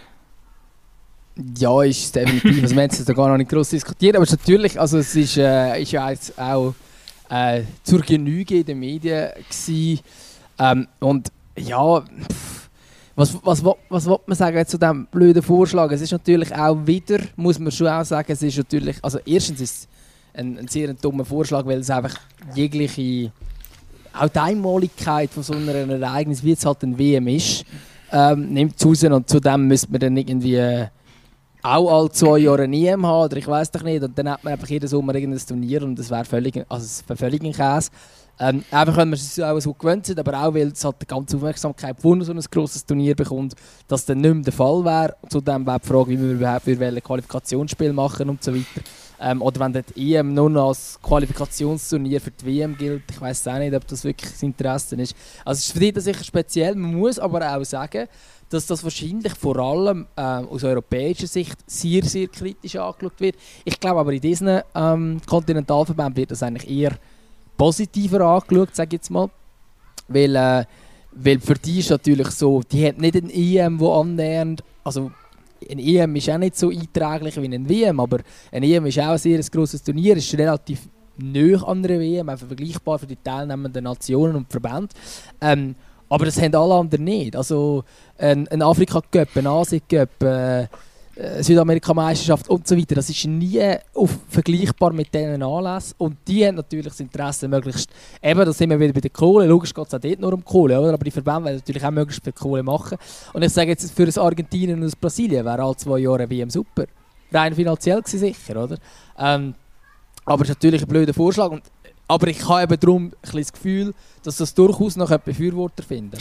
Ja, ist definitiv. Also wir haben es da gar noch nicht groß diskutiert, aber es ist natürlich, also es ist, äh, ist ja jetzt auch äh, zur Genüge in den Medien gewesen. Ähm, und ja, pff, was, was, was, was will man sagen zu diesem blöden Vorschlag? Es ist natürlich auch wieder, muss man schon auch sagen, es ist natürlich, also erstens ist es ein, ein sehr dummer Vorschlag, weil es einfach jegliche, auch die Einmaligkeit von so einem Ereignis, wie es halt ein WM ist, ähm, nimmt zu und zudem müsste man dann irgendwie auch alle zwei Jahre ein EM haben oder ich weiß doch nicht und dann hat man einfach jeden Sommer irgendein Turnier und das wäre völlig, also völlig ein Käse. Ähm, einfach, wenn man es auch so gewöhnt sind, aber auch, weil es halt die ganze Aufmerksamkeit von so ein grosses Turnier bekommt, dass das nicht mehr der Fall wäre. Zudem wäre die Frage, wie wir überhaupt ein Qualifikationsspiel machen und so weiter. Ähm, oder wenn die EM nur noch als Qualifikationsturnier für die WM gilt, ich weiß auch nicht, ob das wirklich das Interesse ist. Also es ist für die sicher speziell, man muss aber auch sagen, dass das wahrscheinlich vor allem ähm, aus europäischer Sicht sehr, sehr kritisch angeschaut wird. Ich glaube aber in diesen ähm, Kontinentalverbänden wird das eigentlich eher positiver angeschaut, sage ich jetzt mal. Weil, äh, weil für die ist natürlich so, die hat nicht ein EM, wo annähernd, also ein EM ist auch nicht so einträglich wie ein WM, aber ein EM ist auch ein sehr grosses Turnier, ist relativ nöch an einer WM, einfach vergleichbar für die teilnehmenden Nationen und Verbände. Ähm, aber das haben alle anderen nicht. Also ein, ein Afrika-Cup, ein Asien-Cup, äh, äh, Südamerika-Meisterschaft und so weiter, das ist nie auf, vergleichbar mit diesen Anlässen. Und die haben natürlich das Interesse, möglichst, eben, da sind wir wieder bei der Kohle, logisch geht es auch dort nur um Kohle, oder? aber die Verbände wollen natürlich auch möglichst viel Kohle machen. Und ich sage jetzt, für das Argentinien und das Brasilien wäre alle zwei Jahre WM super. Rein finanziell sicher, oder? Ähm, aber es ist natürlich ein blöder Vorschlag. Und aber ich habe eben darum das Gefühl, dass das durchaus noch ein Befürworter finden.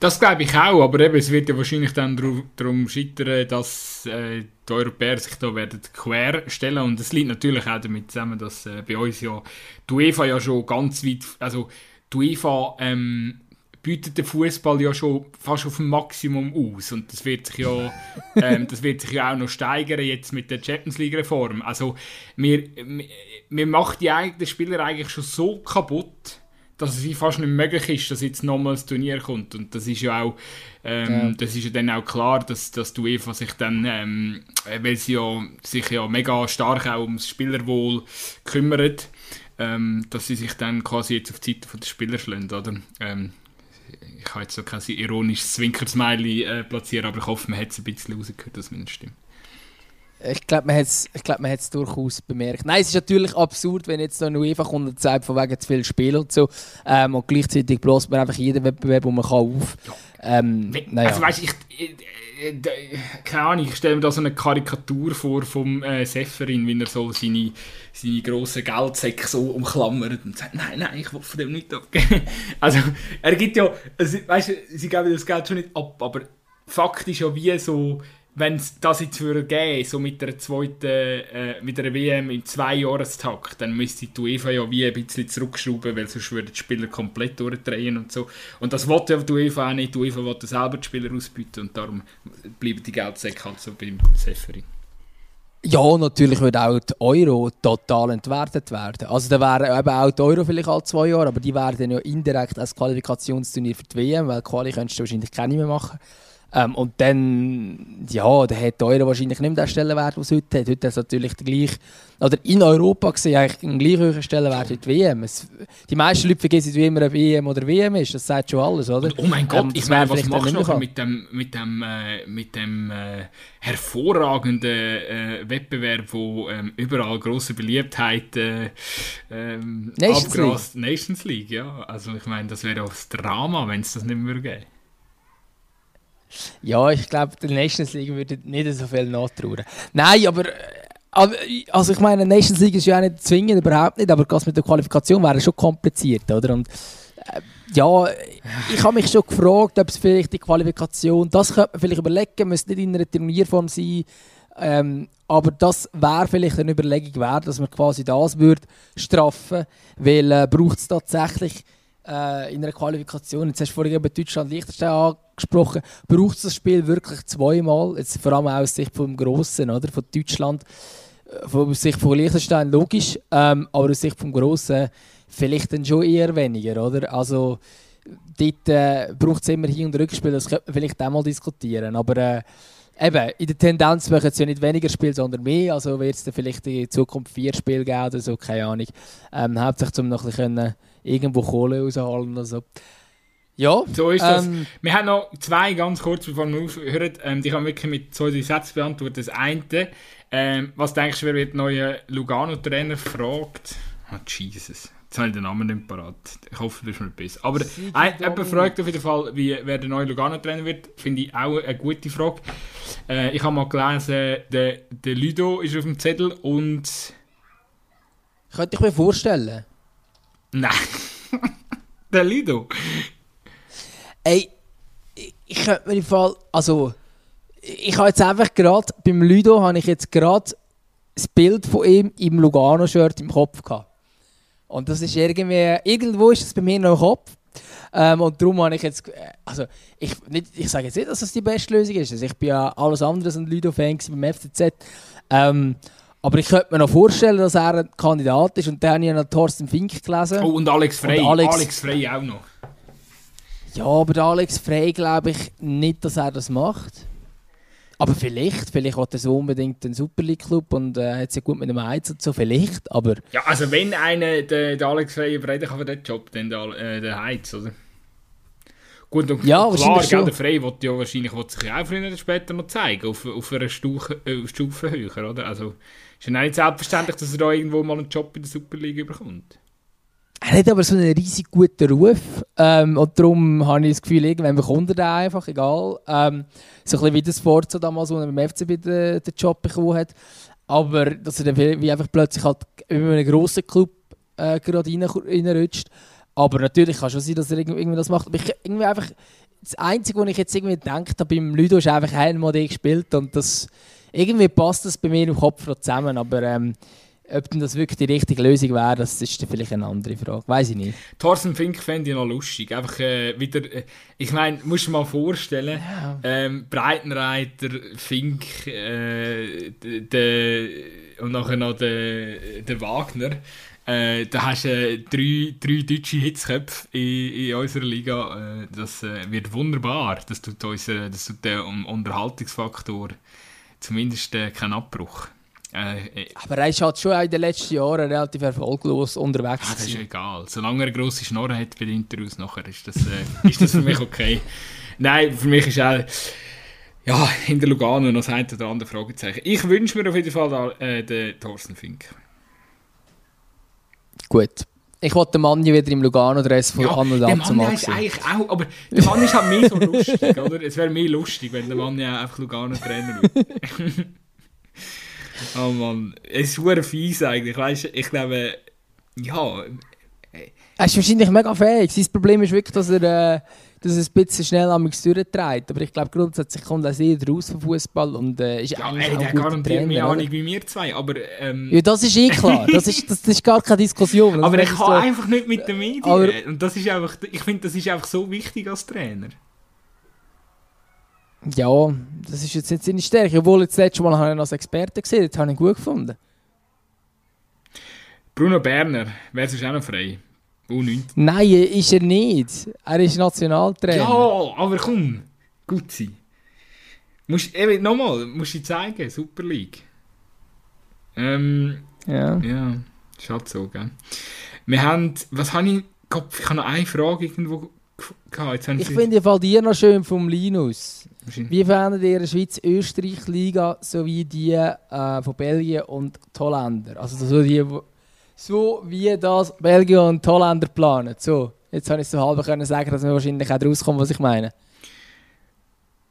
Das glaube ich auch, aber eben, es wird ja wahrscheinlich dann darum scheitern, dass äh, die Europäer sich da werden quer stellen und es liegt natürlich auch damit zusammen, dass äh, bei uns ja die UEFA ja schon ganz weit, also die UEFA ähm, bietet der Fußball ja schon fast auf dem Maximum aus und das wird sich ja, (laughs) ähm, das wird sich ja auch noch steigern jetzt mit der Champions League Reform. Also wir, wir macht die eigenen Spieler eigentlich schon so kaputt, dass es fast nicht möglich ist, dass jetzt nochmals ein Turnier kommt und das ist ja auch, ähm, ja. das ist ja dann auch klar, dass, dass die UEFA sich dann, ähm, weil sie ja sich ja mega stark auch ums Spielerwohl kümmert, ähm, dass sie sich dann quasi jetzt auf die Seite der Spieler schlagen, oder? Ich kann jetzt so kein ironisches Zwinkersmiley äh, platzieren, aber ich hoffe, man hat es ein bisschen rausgehört, dass es stimmt. Ich glaube, man hat es glaub, durchaus bemerkt. Nein, es ist natürlich absurd, wenn jetzt so eine UEFA kommt und sagt, von wegen zu viel Spiel und so. Ähm, und gleichzeitig bläst man einfach jeden Wettbewerb, den man kann, auf. Ähm, naja. Also weißt ich, ich, ich, keine Ahnung, ich stelle mir da so eine Karikatur vor vom äh, Seferin, wie er so seine, seine grossen Geldsäcke so umklammert und sagt, nein, nein, ich will von dem nicht abgeben. (laughs) also, er gibt ja, also, weißt du, sie geben das Geld schon nicht ab, aber faktisch ja wie so wenn es das jetzt würde geben, so mit der zweiten, äh, mit der WM im Zweijahrestakt, dann müsste die UEFA ja wie ein bisschen zurückschrauben, weil sonst würden die Spieler komplett durchdrehen und so. Und das wollte ja die UEFA auch nicht. Die UEFA wollte selber die Spieler ausbieten und darum bleiben die Geldsäcke halt so beim Seferi. Ja, natürlich würde auch die Euro total entwertet werden. Also da wären eben auch die Euro vielleicht alle zwei Jahre, aber die werden ja indirekt als Qualifikationsturnier für die WM, weil Quali könntest du wahrscheinlich keine mehr machen. Ähm, und dann, ja, der hat Euro wahrscheinlich nicht mehr den Stellenwert, den es heute hat. Heute ist natürlich der gleiche, oder in Europa gesehen, eigentlich einen gleich hohen Stellenwert wie die WM. Es, die meisten Leute vergessen, wie immer eine WM oder WM ist. Das sagt schon alles, oder? oh mein Gott, ähm, ich meine, was machst du noch mit dem, mit dem, äh, mit dem äh, hervorragenden äh, Wettbewerb, wo ähm, überall grosse Beliebtheit äh, ähm, Nations League. Nations League, ja. Also ich meine, das wäre auch das Drama, wenn es das nicht mehr gäbe. Ja, ich glaube, der Nations League würde nicht so viel nachtrauen. Nein, aber also ich meine, Nations League ist ja auch nicht zwingend, überhaupt nicht, aber das mit der Qualifikation wäre schon kompliziert, oder? Und äh, ja, ich habe mich schon gefragt, ob es vielleicht die Qualifikation, das könnte man vielleicht überlegen, müsste nicht in einer Turnierform sein, ähm, aber das wäre vielleicht eine Überlegung wert, dass man quasi das würde straffen, weil äh, braucht es tatsächlich äh, in einer Qualifikation, jetzt hast du vorhin eben Deutschland Liechtenstein angesprochen, braucht es das Spiel wirklich zweimal, jetzt vor allem aus Sicht vom Grossen, oder, von Deutschland, äh, aus Sicht von Liechtenstein logisch, ähm, aber aus Sicht vom Grossen vielleicht dann schon eher weniger, oder? Also dort äh, braucht es immer Hin- und Rückspiel, das könnte man vielleicht auch mal diskutieren, aber äh, Eben, in der Tendenz machen es ja nicht weniger Spiele, sondern mehr. Also wird es vielleicht in Zukunft vier Spiele geben oder so, keine Ahnung. Ähm, hauptsächlich, um noch ein bisschen irgendwo Kohle rausholen oder so. Ja. So ist das. Ähm, wir haben noch zwei ganz kurz, bevor wir aufhören. Ähm, die kann wirklich mit zwei, drei Sätzen beantworten. Das eine, ähm, was denkst du, wer wird neue Lugano-Trainer fragt? Oh, Jesus. Jetzt habe ich den Namen nicht parat. Ich hoffe, du bist mir besser. Aber jemand fragt auf jeden Fall, wie, wer der neue Lugano-Trainer wird. Finde ich auch eine gute Frage. Äh, ich habe mal gelesen, der, der Ludo ist auf dem Zettel und... Könnte ich mir vorstellen. Nein. der Ludo. Ey, ich könnte mir im Fall... Also, ich habe jetzt einfach gerade... Beim Ludo habe ich jetzt gerade das Bild von ihm im Lugano-Shirt im Kopf gehabt. Und das ist irgendwie, irgendwo ist es bei mir noch im Kopf. Ähm, und darum habe ich jetzt, äh, also ich, nicht, ich sage jetzt nicht, dass das die beste Lösung ist. Also ich bin ja alles andere als ein Ludo-Fan beim FCZ. Ähm, aber ich könnte mir noch vorstellen, dass er ein Kandidat ist. Und dann habe ich noch Thorsten Fink gelesen. Oh, und Alex Frey. Und Alex- Alex Frey auch noch. Ja, aber der Alex Frey glaube ich nicht, dass er das macht. Aber vielleicht, vielleicht hat er so unbedingt einen Super League Club und äh, hat sich gut mit dem Heiz und so, vielleicht, aber Ja, also wenn einer den, den Alex Frey überreden kann für den Job, dann der, äh, der Heiz, oder? Gut, und Ja, klar, wahrscheinlich gell, der Frey will ja wahrscheinlich will sich ja auch früher oder später noch zeigen, auf, auf einer Stufe, äh, Stufe höher, oder? Also ist ja nicht selbstverständlich, dass er da irgendwo mal einen Job in der Super League bekommt. er hat aber so einen riesig guten Ruf ähm, und darum habe ich das Gefühl, irgendwann bekommt er den einfach, egal. Ähm, so ein bisschen wie das Forza damals, wo er beim FCB den, den Job bekommen hat. Aber dass er dann wie einfach plötzlich halt in einen grossen Club äh, gerade rein, reinrutscht. Aber natürlich kann schon sein, dass er irgendwie das macht. Aber ich, irgendwie einfach, das Einzige, was ich jetzt irgendwie gedacht habe beim Ludo, ist einfach einmal den gespielt und das, irgendwie passt das bei mir im Kopf noch zusammen. Aber ähm, ob denn das wirklich die richtige Lösung wäre, das ist vielleicht eine andere Frage. Weiß ich nicht. Thorsten Fink fände ich noch lustig. Einfach äh, wieder, äh, ich meine, musst du dir mal vorstellen, ähm, Breitenreiter, Fink, äh, d- d- und nachher noch der, der Wagner. Äh, da hast du äh, drei, drei deutsche Hitzköpfe in, in unserer Liga. Äh, das äh, wird wunderbar. Das tut, uns, äh, das tut den um Unterhaltungsfaktor zumindest äh, keinen Abbruch. Äh, äh, Aber er ist halt schon in den letzten Jahren relativ erfolglos unterwegs. Ah, das ist egal. Solange er eine grosse Schnorre hat bei den Interviews, nachher ist das, äh, (laughs) ist das für mich okay. Nein, für mich ist auch ja, in der Lugano noch das ein oder andere Fragezeichen. Ich wünsche mir auf jeden Fall da, äh, den Thorsten Fink. Gut. Ich wollte den Mann wieder im Lugano-Dress von an und der ab zum Mann ist eigentlich auch, aber der Mann ist halt mehr so lustig, oder? Es wäre mehr lustig, wenn der Mann ja einfach Lugano-Trainer wird. (laughs) oh Mann, es ist super fies eigentlich, weißt du? Ich glaube, ja, Er ist wahrscheinlich mega fähig. Sein Problem ist wirklich, dass er, äh, dass er ein bisschen schnell am durchtreibt. Aber ich glaube, grundsätzlich kommt er sehr raus vom Fußball und äh, ist ja eigentlich ey, auch der ein guter Trainer. Ahnung oder? wie wir zwei, aber ähm, Ja, das ist eh klar. (laughs) Das ist, das, ist gar keine Diskussion. Das Aber ist ich kann einfach nicht mit den Medien. Aber- und das ist einfach, ich finde, das ist einfach so wichtig als Trainer. Ja, das ist jetzt nicht seine Stärke. Obwohl, jetzt das letzte Mal habe ich ihn als Experte gesehen. Das habe ich gut gefunden. Bruno Berner, wäre sonst auch noch frei? U19. Nein, ist er nicht. Er ist Nationaltrainer. Ja, aber komm, gut sein. Musst, eben, nochmal, musst du zeigen, Super League. Ähm, Ja. ja, ist halt so, gell. Wir haben, was habe ich, ich habe noch eine Frage irgendwo gehabt. Ich finde die die noch schön vom Linus. Wie fändet ihr die Schweiz-Österreich-Liga sowie die äh, von Belgien und die Holländer? Also so, die, so wie das Belgien und die Holländer planen. So, jetzt habe ich so halb können sagen, dass wir wahrscheinlich auch rauskommen, was ich meine.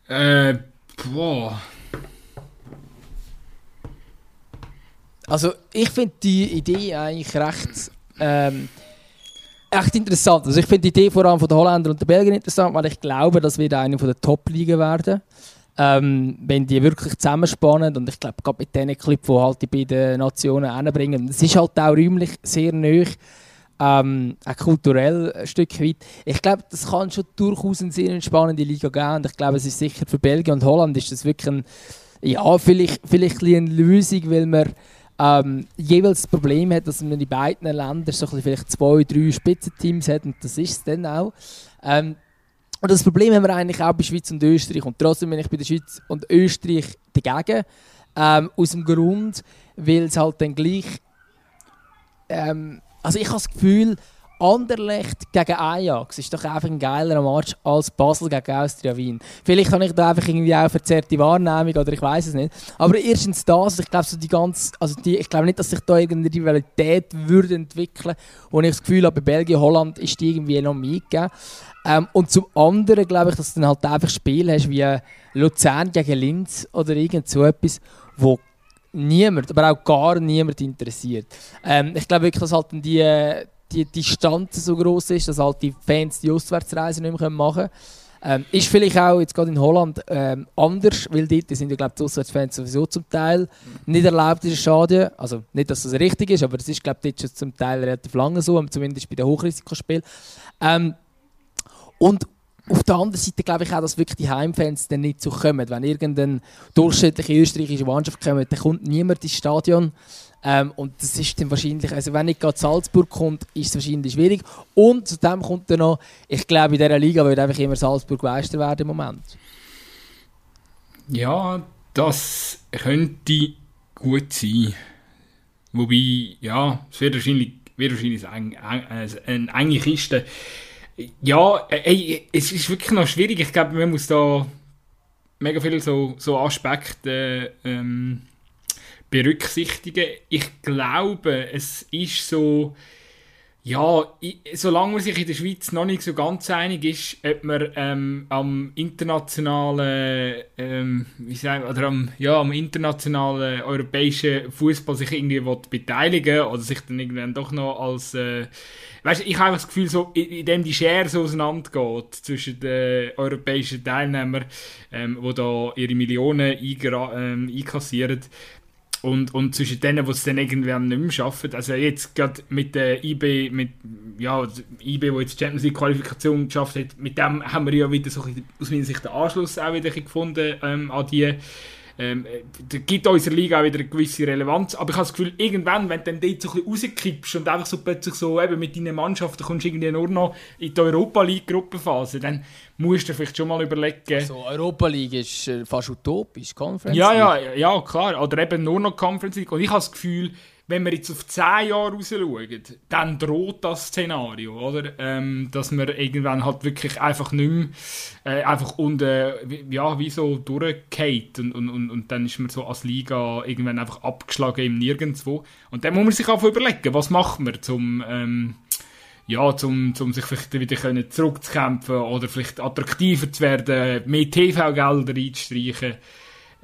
Äh, boah. Also ich finde die Idee eigentlich recht, ähm, echt interessant. Also ich finde die Idee vor allem von den Holländern und den Belgiern interessant, weil ich glaube, das wird eine von der Top-Ligen werden. Ähm, wenn die wirklich zusammenspannen und ich glaube, gerade mit diesen Clips, die halt die beiden Nationen hinbringen, es ist halt auch räumlich sehr nöch, ähm, auch kulturell ein Stück weit. Ich glaube, das kann schon durchaus eine sehr spannende Liga geben und ich glaube, es ist sicher für Belgien und Holland ist das wirklich ein, ja, vielleicht, vielleicht ein eine Lösung, weil man ähm, jeweils das Problem hat, dass man in beiden Ländern so vielleicht zwei, drei Spitzenteams hat und das ist es dann auch. Ähm, und das Problem haben wir eigentlich auch bei Schweiz und Österreich und trotzdem bin ich bei der Schweiz und Österreich dagegen. Ähm, aus dem Grund, weil es halt dann gleich ähm, also ich habe das Gefühl, Anderlecht gegen Ajax ist doch einfach ein geilerer Match als Basel gegen Austria Wien. Vielleicht habe ich da einfach irgendwie auch verzerrte Wahrnehmung oder ich weiß es nicht. Aber erstens das, ich glaube so die ganz, also die, ich glaube nicht, dass sich da irgendeine Rivalität würde entwickeln und ich das Gefühl habe, bei Belgien, Holland ist die irgendwie noch mitgegeben. Ähm, und zum anderen glaube ich, dass du dann halt einfach Spiele hast wie Luzern gegen Linz oder irgend so etwas, wo niemand, aber auch gar niemand interessiert. Ähm, ich glaube wirklich, dass halt die, die Distanz so groß ist, dass halt die Fans die Auswärtsreise nicht mehr machen können. Ähm, ist vielleicht auch jetzt gerade in Holland ähm, anders, weil dort sind ja, glaube die Auswärtsfans sowieso zum Teil nicht erlaubt in den Stadien. Also nicht, dass das richtig ist, aber es ist, glaube ich, dort schon zum Teil relativ lange so, zumindest bei den Hochrisikospielen. Ähm, und auf der anderen Seite glaube ich auch, dass wirklich die Heimfans dann nicht so kommen. Wenn irgendeine durchschnittliche österreichische Mannschaft kommt, dann kommt niemand ins Stadion. Ähm, und das ist dann wahrscheinlich, also wenn nicht gerade Salzburg kommt, ist es wahrscheinlich schwierig. Und zu dem kommt dann noch, ich glaube in dieser Liga wird einfach immer Salzburg Meister werden im Moment. Ja, das könnte gut sein. Wobei, ja, es wird wahrscheinlich, wird wahrscheinlich eine enge Kiste. Ja, ey, es ist wirklich noch schwierig. Ich glaube, man muss da mega viele so, so Aspekte ähm, berücksichtigen. Ich glaube, es ist so, ja, ich, solange man sich in der Schweiz noch nicht so ganz einig ist, ob man ähm, am internationalen, ähm, wie sagen, oder am, ja, am internationalen europäischen Fußball sich irgendwie beteiligen oder sich dann irgendwann doch noch als äh, weißt, ich habe das Gefühl, so, in, dem die Schere so auseinander geht zwischen den europäischen Teilnehmern, ähm, die da ihre Millionen ähm, einkassieren, und, und zwischen denen, die es dann irgendwann nicht mehr schaffen. Also jetzt gerade mit der IB, mit, ja, IB, wo jetzt die Champions League Qualifikation geschafft hat, mit dem haben wir ja wieder so aus meiner Sicht den Anschluss auch wieder gefunden ähm, an die ähm, äh, gibt unserer Liga auch wieder eine gewisse Relevanz. Aber ich habe das Gefühl, irgendwann, wenn du dann dort so ein bisschen rauskippst und einfach so plötzlich so eben mit deinen Mannschaften kommst irgendwie nur noch in die Europa League Gruppenphase, dann musst du vielleicht schon mal überlegen. Also Europa League ist äh, fast utopisch, Conference ja, League. Ja, ja, klar. Oder eben nur noch Conference League. Und ich habe das Gefühl, wenn wir jetzt auf 10 Jahre rausschauen, dann droht das Szenario, oder? Ähm, dass wir irgendwann halt wirklich einfach nicht mehr, äh, einfach unter, ja, wie so durchgeht und, und, und, und dann ist man so als Liga irgendwann einfach abgeschlagen im Nirgendwo. Und dann muss man sich einfach überlegen, was macht man zum, ähm, ja, zum, zum sich vielleicht wieder können zurückzukämpfen oder vielleicht attraktiver zu werden, mehr TV-Gelder einzustreichen.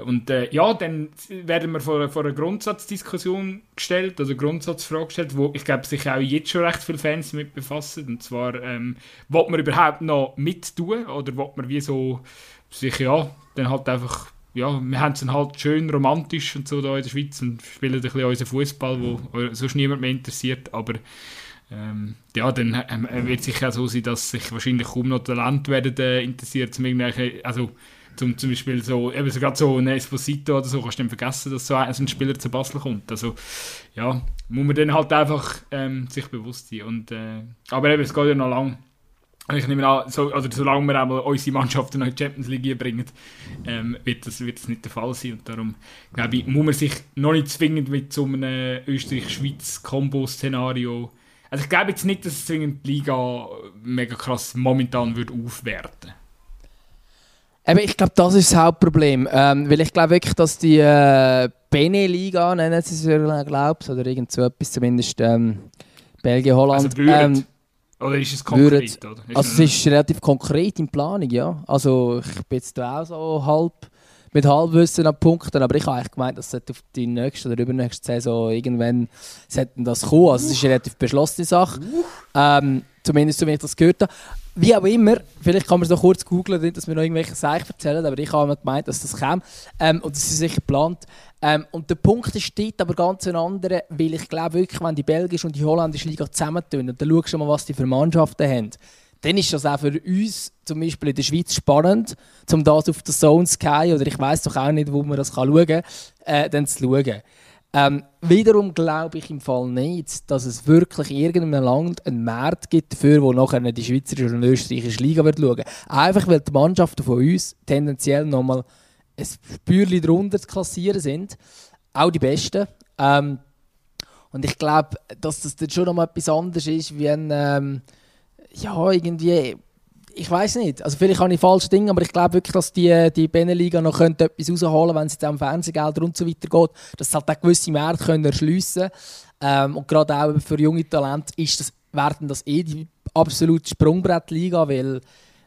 Und äh, ja, dann werden wir vor, vor eine Grundsatzdiskussion gestellt, also Grundsatzfrage gestellt, wo ich glaube, sich auch jetzt schon recht viele Fans damit befassen. Und zwar, ähm, will man überhaupt noch mittun oder will man wie so sich, ja, dann halt einfach, ja, wir haben es dann halt schön romantisch und so da in der Schweiz und spielen ein bisschen unseren Fußball, wo sonst niemand mehr interessiert, aber ähm, ja, dann ähm, wird es sicher auch so sein, dass sich wahrscheinlich kaum noch Talent werden äh, interessiert, zum also zum, zum Beispiel so, eben so gerade so ein Esposito oder so, kannst du dann vergessen, dass so ein, so ein Spieler zu Basel kommt. Also, ja, muss man dann halt einfach ähm, sich bewusst sein. Und, äh, aber eben, es geht ja noch lang. Ich nehme an, so, also solange wir einmal unsere Mannschaften in die Champions League bringen, ähm, wird, das, wird das nicht der Fall sein. Und darum, glaube ich, muss man sich noch nicht zwingend mit so einem Österreich-Schweiz-Kombo-Szenario also ich glaube jetzt nicht, dass es zwingend die Liga mega krass momentan würde aufwerten Eben, ich glaube, das ist das Hauptproblem. Ähm, weil ich glaube wirklich, dass die äh, Bene-Liga, nennen sie es, glaube oder irgend so etwas, zumindest ähm, Belgien, Holland. Also ähm, oder ist es konkret? Ist also es ist relativ konkret in Planung, ja. Also ich bin jetzt auch so halb mit Halbwissen an Punkten, aber ich habe eigentlich gemeint, dass auf die nächste oder übernächste Saison irgendwann das kommen. Also es ist eine relativ beschlossene Sache. Ähm, zumindest so wie ich das gehört habe. Wie auch immer, vielleicht kann man es noch kurz googeln, dass wir noch irgendwelche Sachen erzählen, aber ich habe gemeint, dass das käme. Ähm, und das ist sicher geplant. Ähm, und der Punkt ist dort aber ganz ein anderer, weil ich glaube wirklich, wenn die belgische und die holländische Liga zusammentun und dann schaust du mal, was die für Mannschaften haben, dann ist das auch für uns zum Beispiel in der Schweiz spannend, um das auf der Zone Sky oder ich weiß doch auch nicht, wo man das schauen kann, äh, dann zu schauen. Ähm, wiederum glaube ich im Fall nicht, dass es wirklich in irgendeinem Land einen Markt gibt dafür, wo nachher die Schweizerische und Österreichische Liga wird schauen. Einfach weil die Mannschaften von uns tendenziell nochmal ein Spürchen drunter zu klassieren sind. Auch die Besten. Ähm, und ich glaube, dass das dann schon nochmal etwas anderes ist, wie ein, ähm, ja, irgendwie ich weiß nicht. Also vielleicht habe ich falsche Dinge, aber ich glaube wirklich, dass die, die Beneliga noch könnte etwas rausholen wenn es jetzt am Fernsehgelder und so weiter geht, dass sie halt auch gewisse Märkte können erschliessen ähm, Und gerade auch für junge Talente ist das, werden das eh die absolute Sprungbrettliga, weil,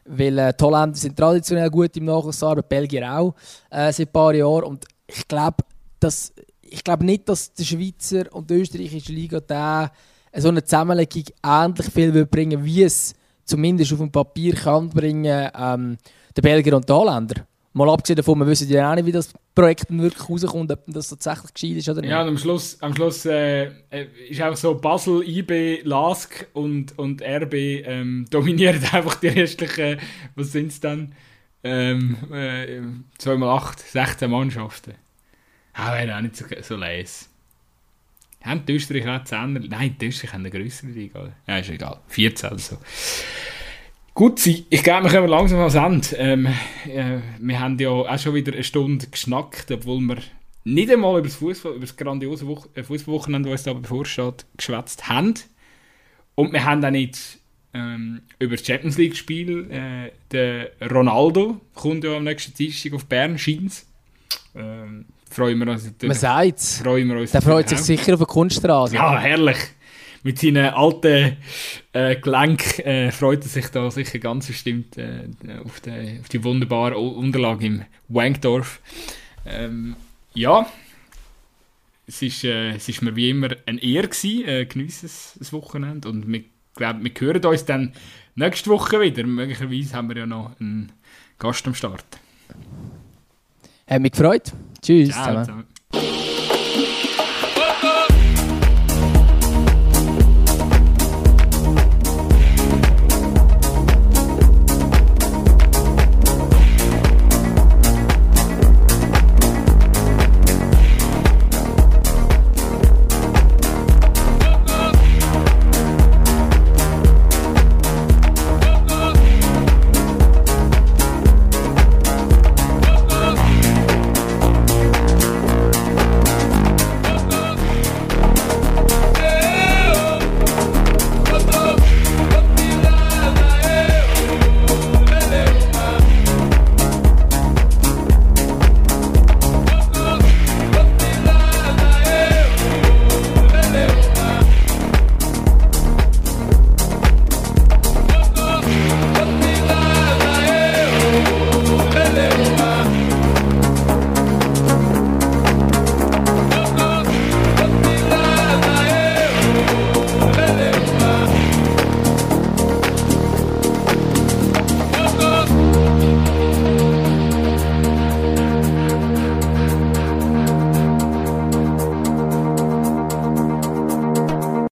weil äh, die Holländer sind traditionell gut im Nachwuchsarbeit, Belgier auch äh, seit ein paar Jahren. Und ich glaube, dass, ich glaube nicht, dass die Schweizer und die österreichische Liga da so eine Zusammenlegung ähnlich viel will bringen wie es zumindest auf dem Papier kann bringen ähm, der Belgier und die Holländer. Mal abgesehen davon, wir wissen ja auch nicht, wie das Projekt wirklich rauskommt, ob das tatsächlich gescheit ist oder nicht. Ja, und am Schluss, am Schluss äh, äh ist auch so Basel, IB, LASK und, und RB ähm, (laughs) dominieren einfach die restlichen, was sind es dann? Ähm, äh, 2 mal 8, 16 Mannschaften. Ah, wäre auch nicht so, so leise. Haben die Österreicher auch 10 Nein, die Österreicher haben eine größere Liga. Ja, ist egal. 14 oder so. Gut, ich glaube, wir kommen langsam ans Ende. Ähm, äh, wir haben ja auch schon wieder eine Stunde geschnackt, obwohl wir nicht einmal über das, Fußball, über das grandiose Wo äh, Fußballwochenende, das uns da bevorsteht, geschwätzt haben. Und wir haben auch nicht ähm, über das Champions League-Spiel. Äh, der Ronaldo kommt ja am nächsten Dienstag auf Bern, scheint ähm, freuen wir uns natürlich. Man sagt es. Der freut sich sicher auf der Kunststraße. Ja, herrlich mit seinen alten äh, Gelenk äh, freut er sich da sicher ganz bestimmt äh, auf, die, auf, die, wunderbare Unterlage im Wankdorf. Ähm, ja, es ist, äh, es ist mir wie immer eine Ehre gewesen, äh, geniessen das Wochenende und wir, glaub, wir hören uns dann nächste Woche wieder. Möglicherweise haben wir ja noch einen Gast am Start. Hat mich gefreut. Tschüss. Ciao, zusammen.